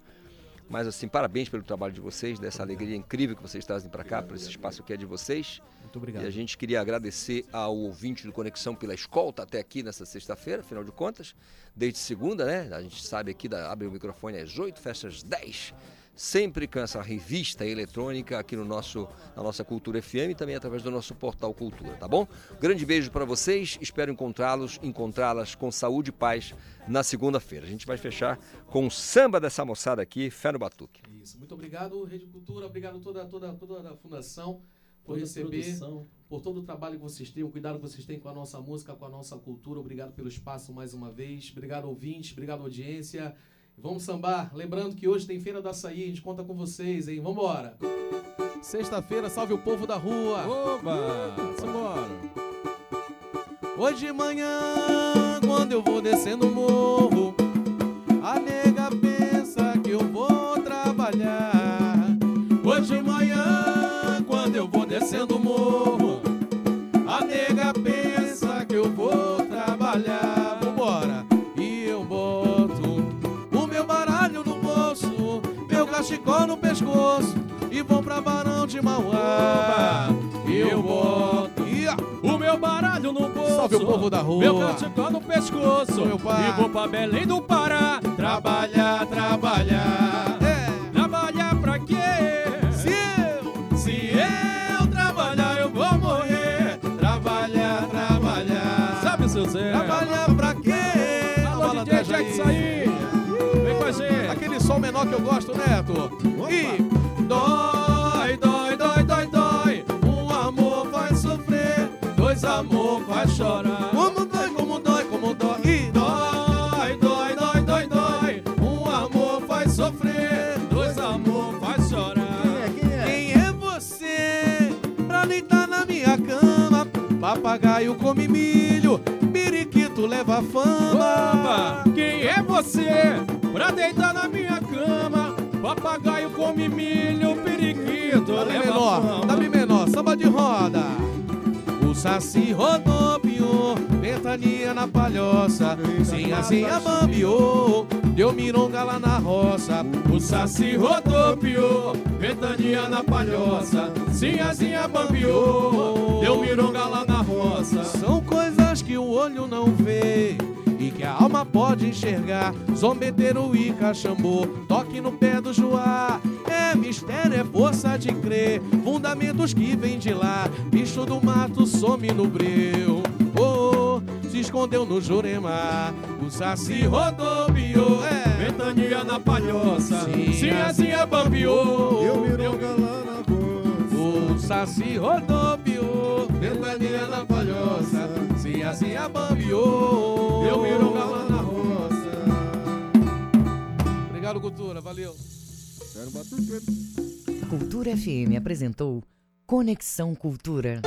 Mas assim, parabéns pelo trabalho de vocês, dessa alegria incrível que vocês trazem para cá, por esse espaço que é de vocês. Muito obrigado. E a gente queria agradecer ao ouvinte do Conexão pela escolta até aqui nessa sexta-feira, afinal de contas, desde segunda, né? A gente sabe aqui, da, abre o microfone às 8, fecha às 10. Sempre com essa revista eletrônica aqui no nosso, na nossa Cultura FM e também através do nosso portal Cultura, tá bom? Grande beijo para vocês, espero encontrá-los, encontrá-las com saúde e paz na segunda-feira. A gente vai fechar com o samba dessa moçada aqui, Fé no Batuque. Isso. Muito obrigado, Rede Cultura. Obrigado toda, toda, toda a fundação por a receber, produção. por todo o trabalho que vocês têm, o cuidado que vocês têm com a nossa música, com a nossa cultura. Obrigado pelo espaço mais uma vez. Obrigado, ouvintes. Obrigado, audiência. Vamos sambar. Lembrando que hoje tem Feira do Açaí. A gente conta com vocês, hein? Vambora. Sexta-feira, salve o povo da rua. Oba! Simbora! Hoje de manhã, quando eu vou descendo o morro, a nega pensa que eu vou trabalhar. Hoje de manhã, quando eu vou descendo o morro, meu cachecol no pescoço e vou pra Barão de Mauá. Eu boto Ia. O meu baralho no bolso. Salve o povo da rua. Meu cachecol no pescoço. Meu pai. E vou pra Belém do Pará. Trabalhar, trabalhar. Menor que eu gosto, Neto. E dói, dói, dói, dói, dói. Um amor faz sofrer, dois amor faz chorar. Como dói, como dói, como dói. E dói, dói, dói, dói, dói. Um amor faz sofrer, dois amor faz chorar. Quem é você pra deitar na minha cama? Papagaio come milho, periquito leva fama. Opa! Quem é você pra deitar na minha cama? Papagaio come milho, periquito. Dá bem leva menor, fama. dá bem menor, samba de roda. O saci rodou, piou oh, ventania na palhoça, sim, assim a bambiou. Deu mironga lá na roça, o saci rodopiou, ventania na palhoça, sim, assim a bambiou. Deu mironga lá na roça. São coisas que o olho não vê e que a alma pode enxergar. Zombeteiro e cachambô, toque no pé do joá. É mistério, é força de crer, fundamentos que vêm de lá. Bicho do mato some no breu. Oh, oh, se escondeu no Jurema. O saci rodopiou, é. Ventania na palhoça, sim, assim é bambiou. Eu mironga lá na rua. O saci rodopiou, ventania na palhoça, sim, assim é bambiou. Eu mironga lá na roça. Obrigado, Cultura, valeu. Cultura FM apresentou Conexão Cultura.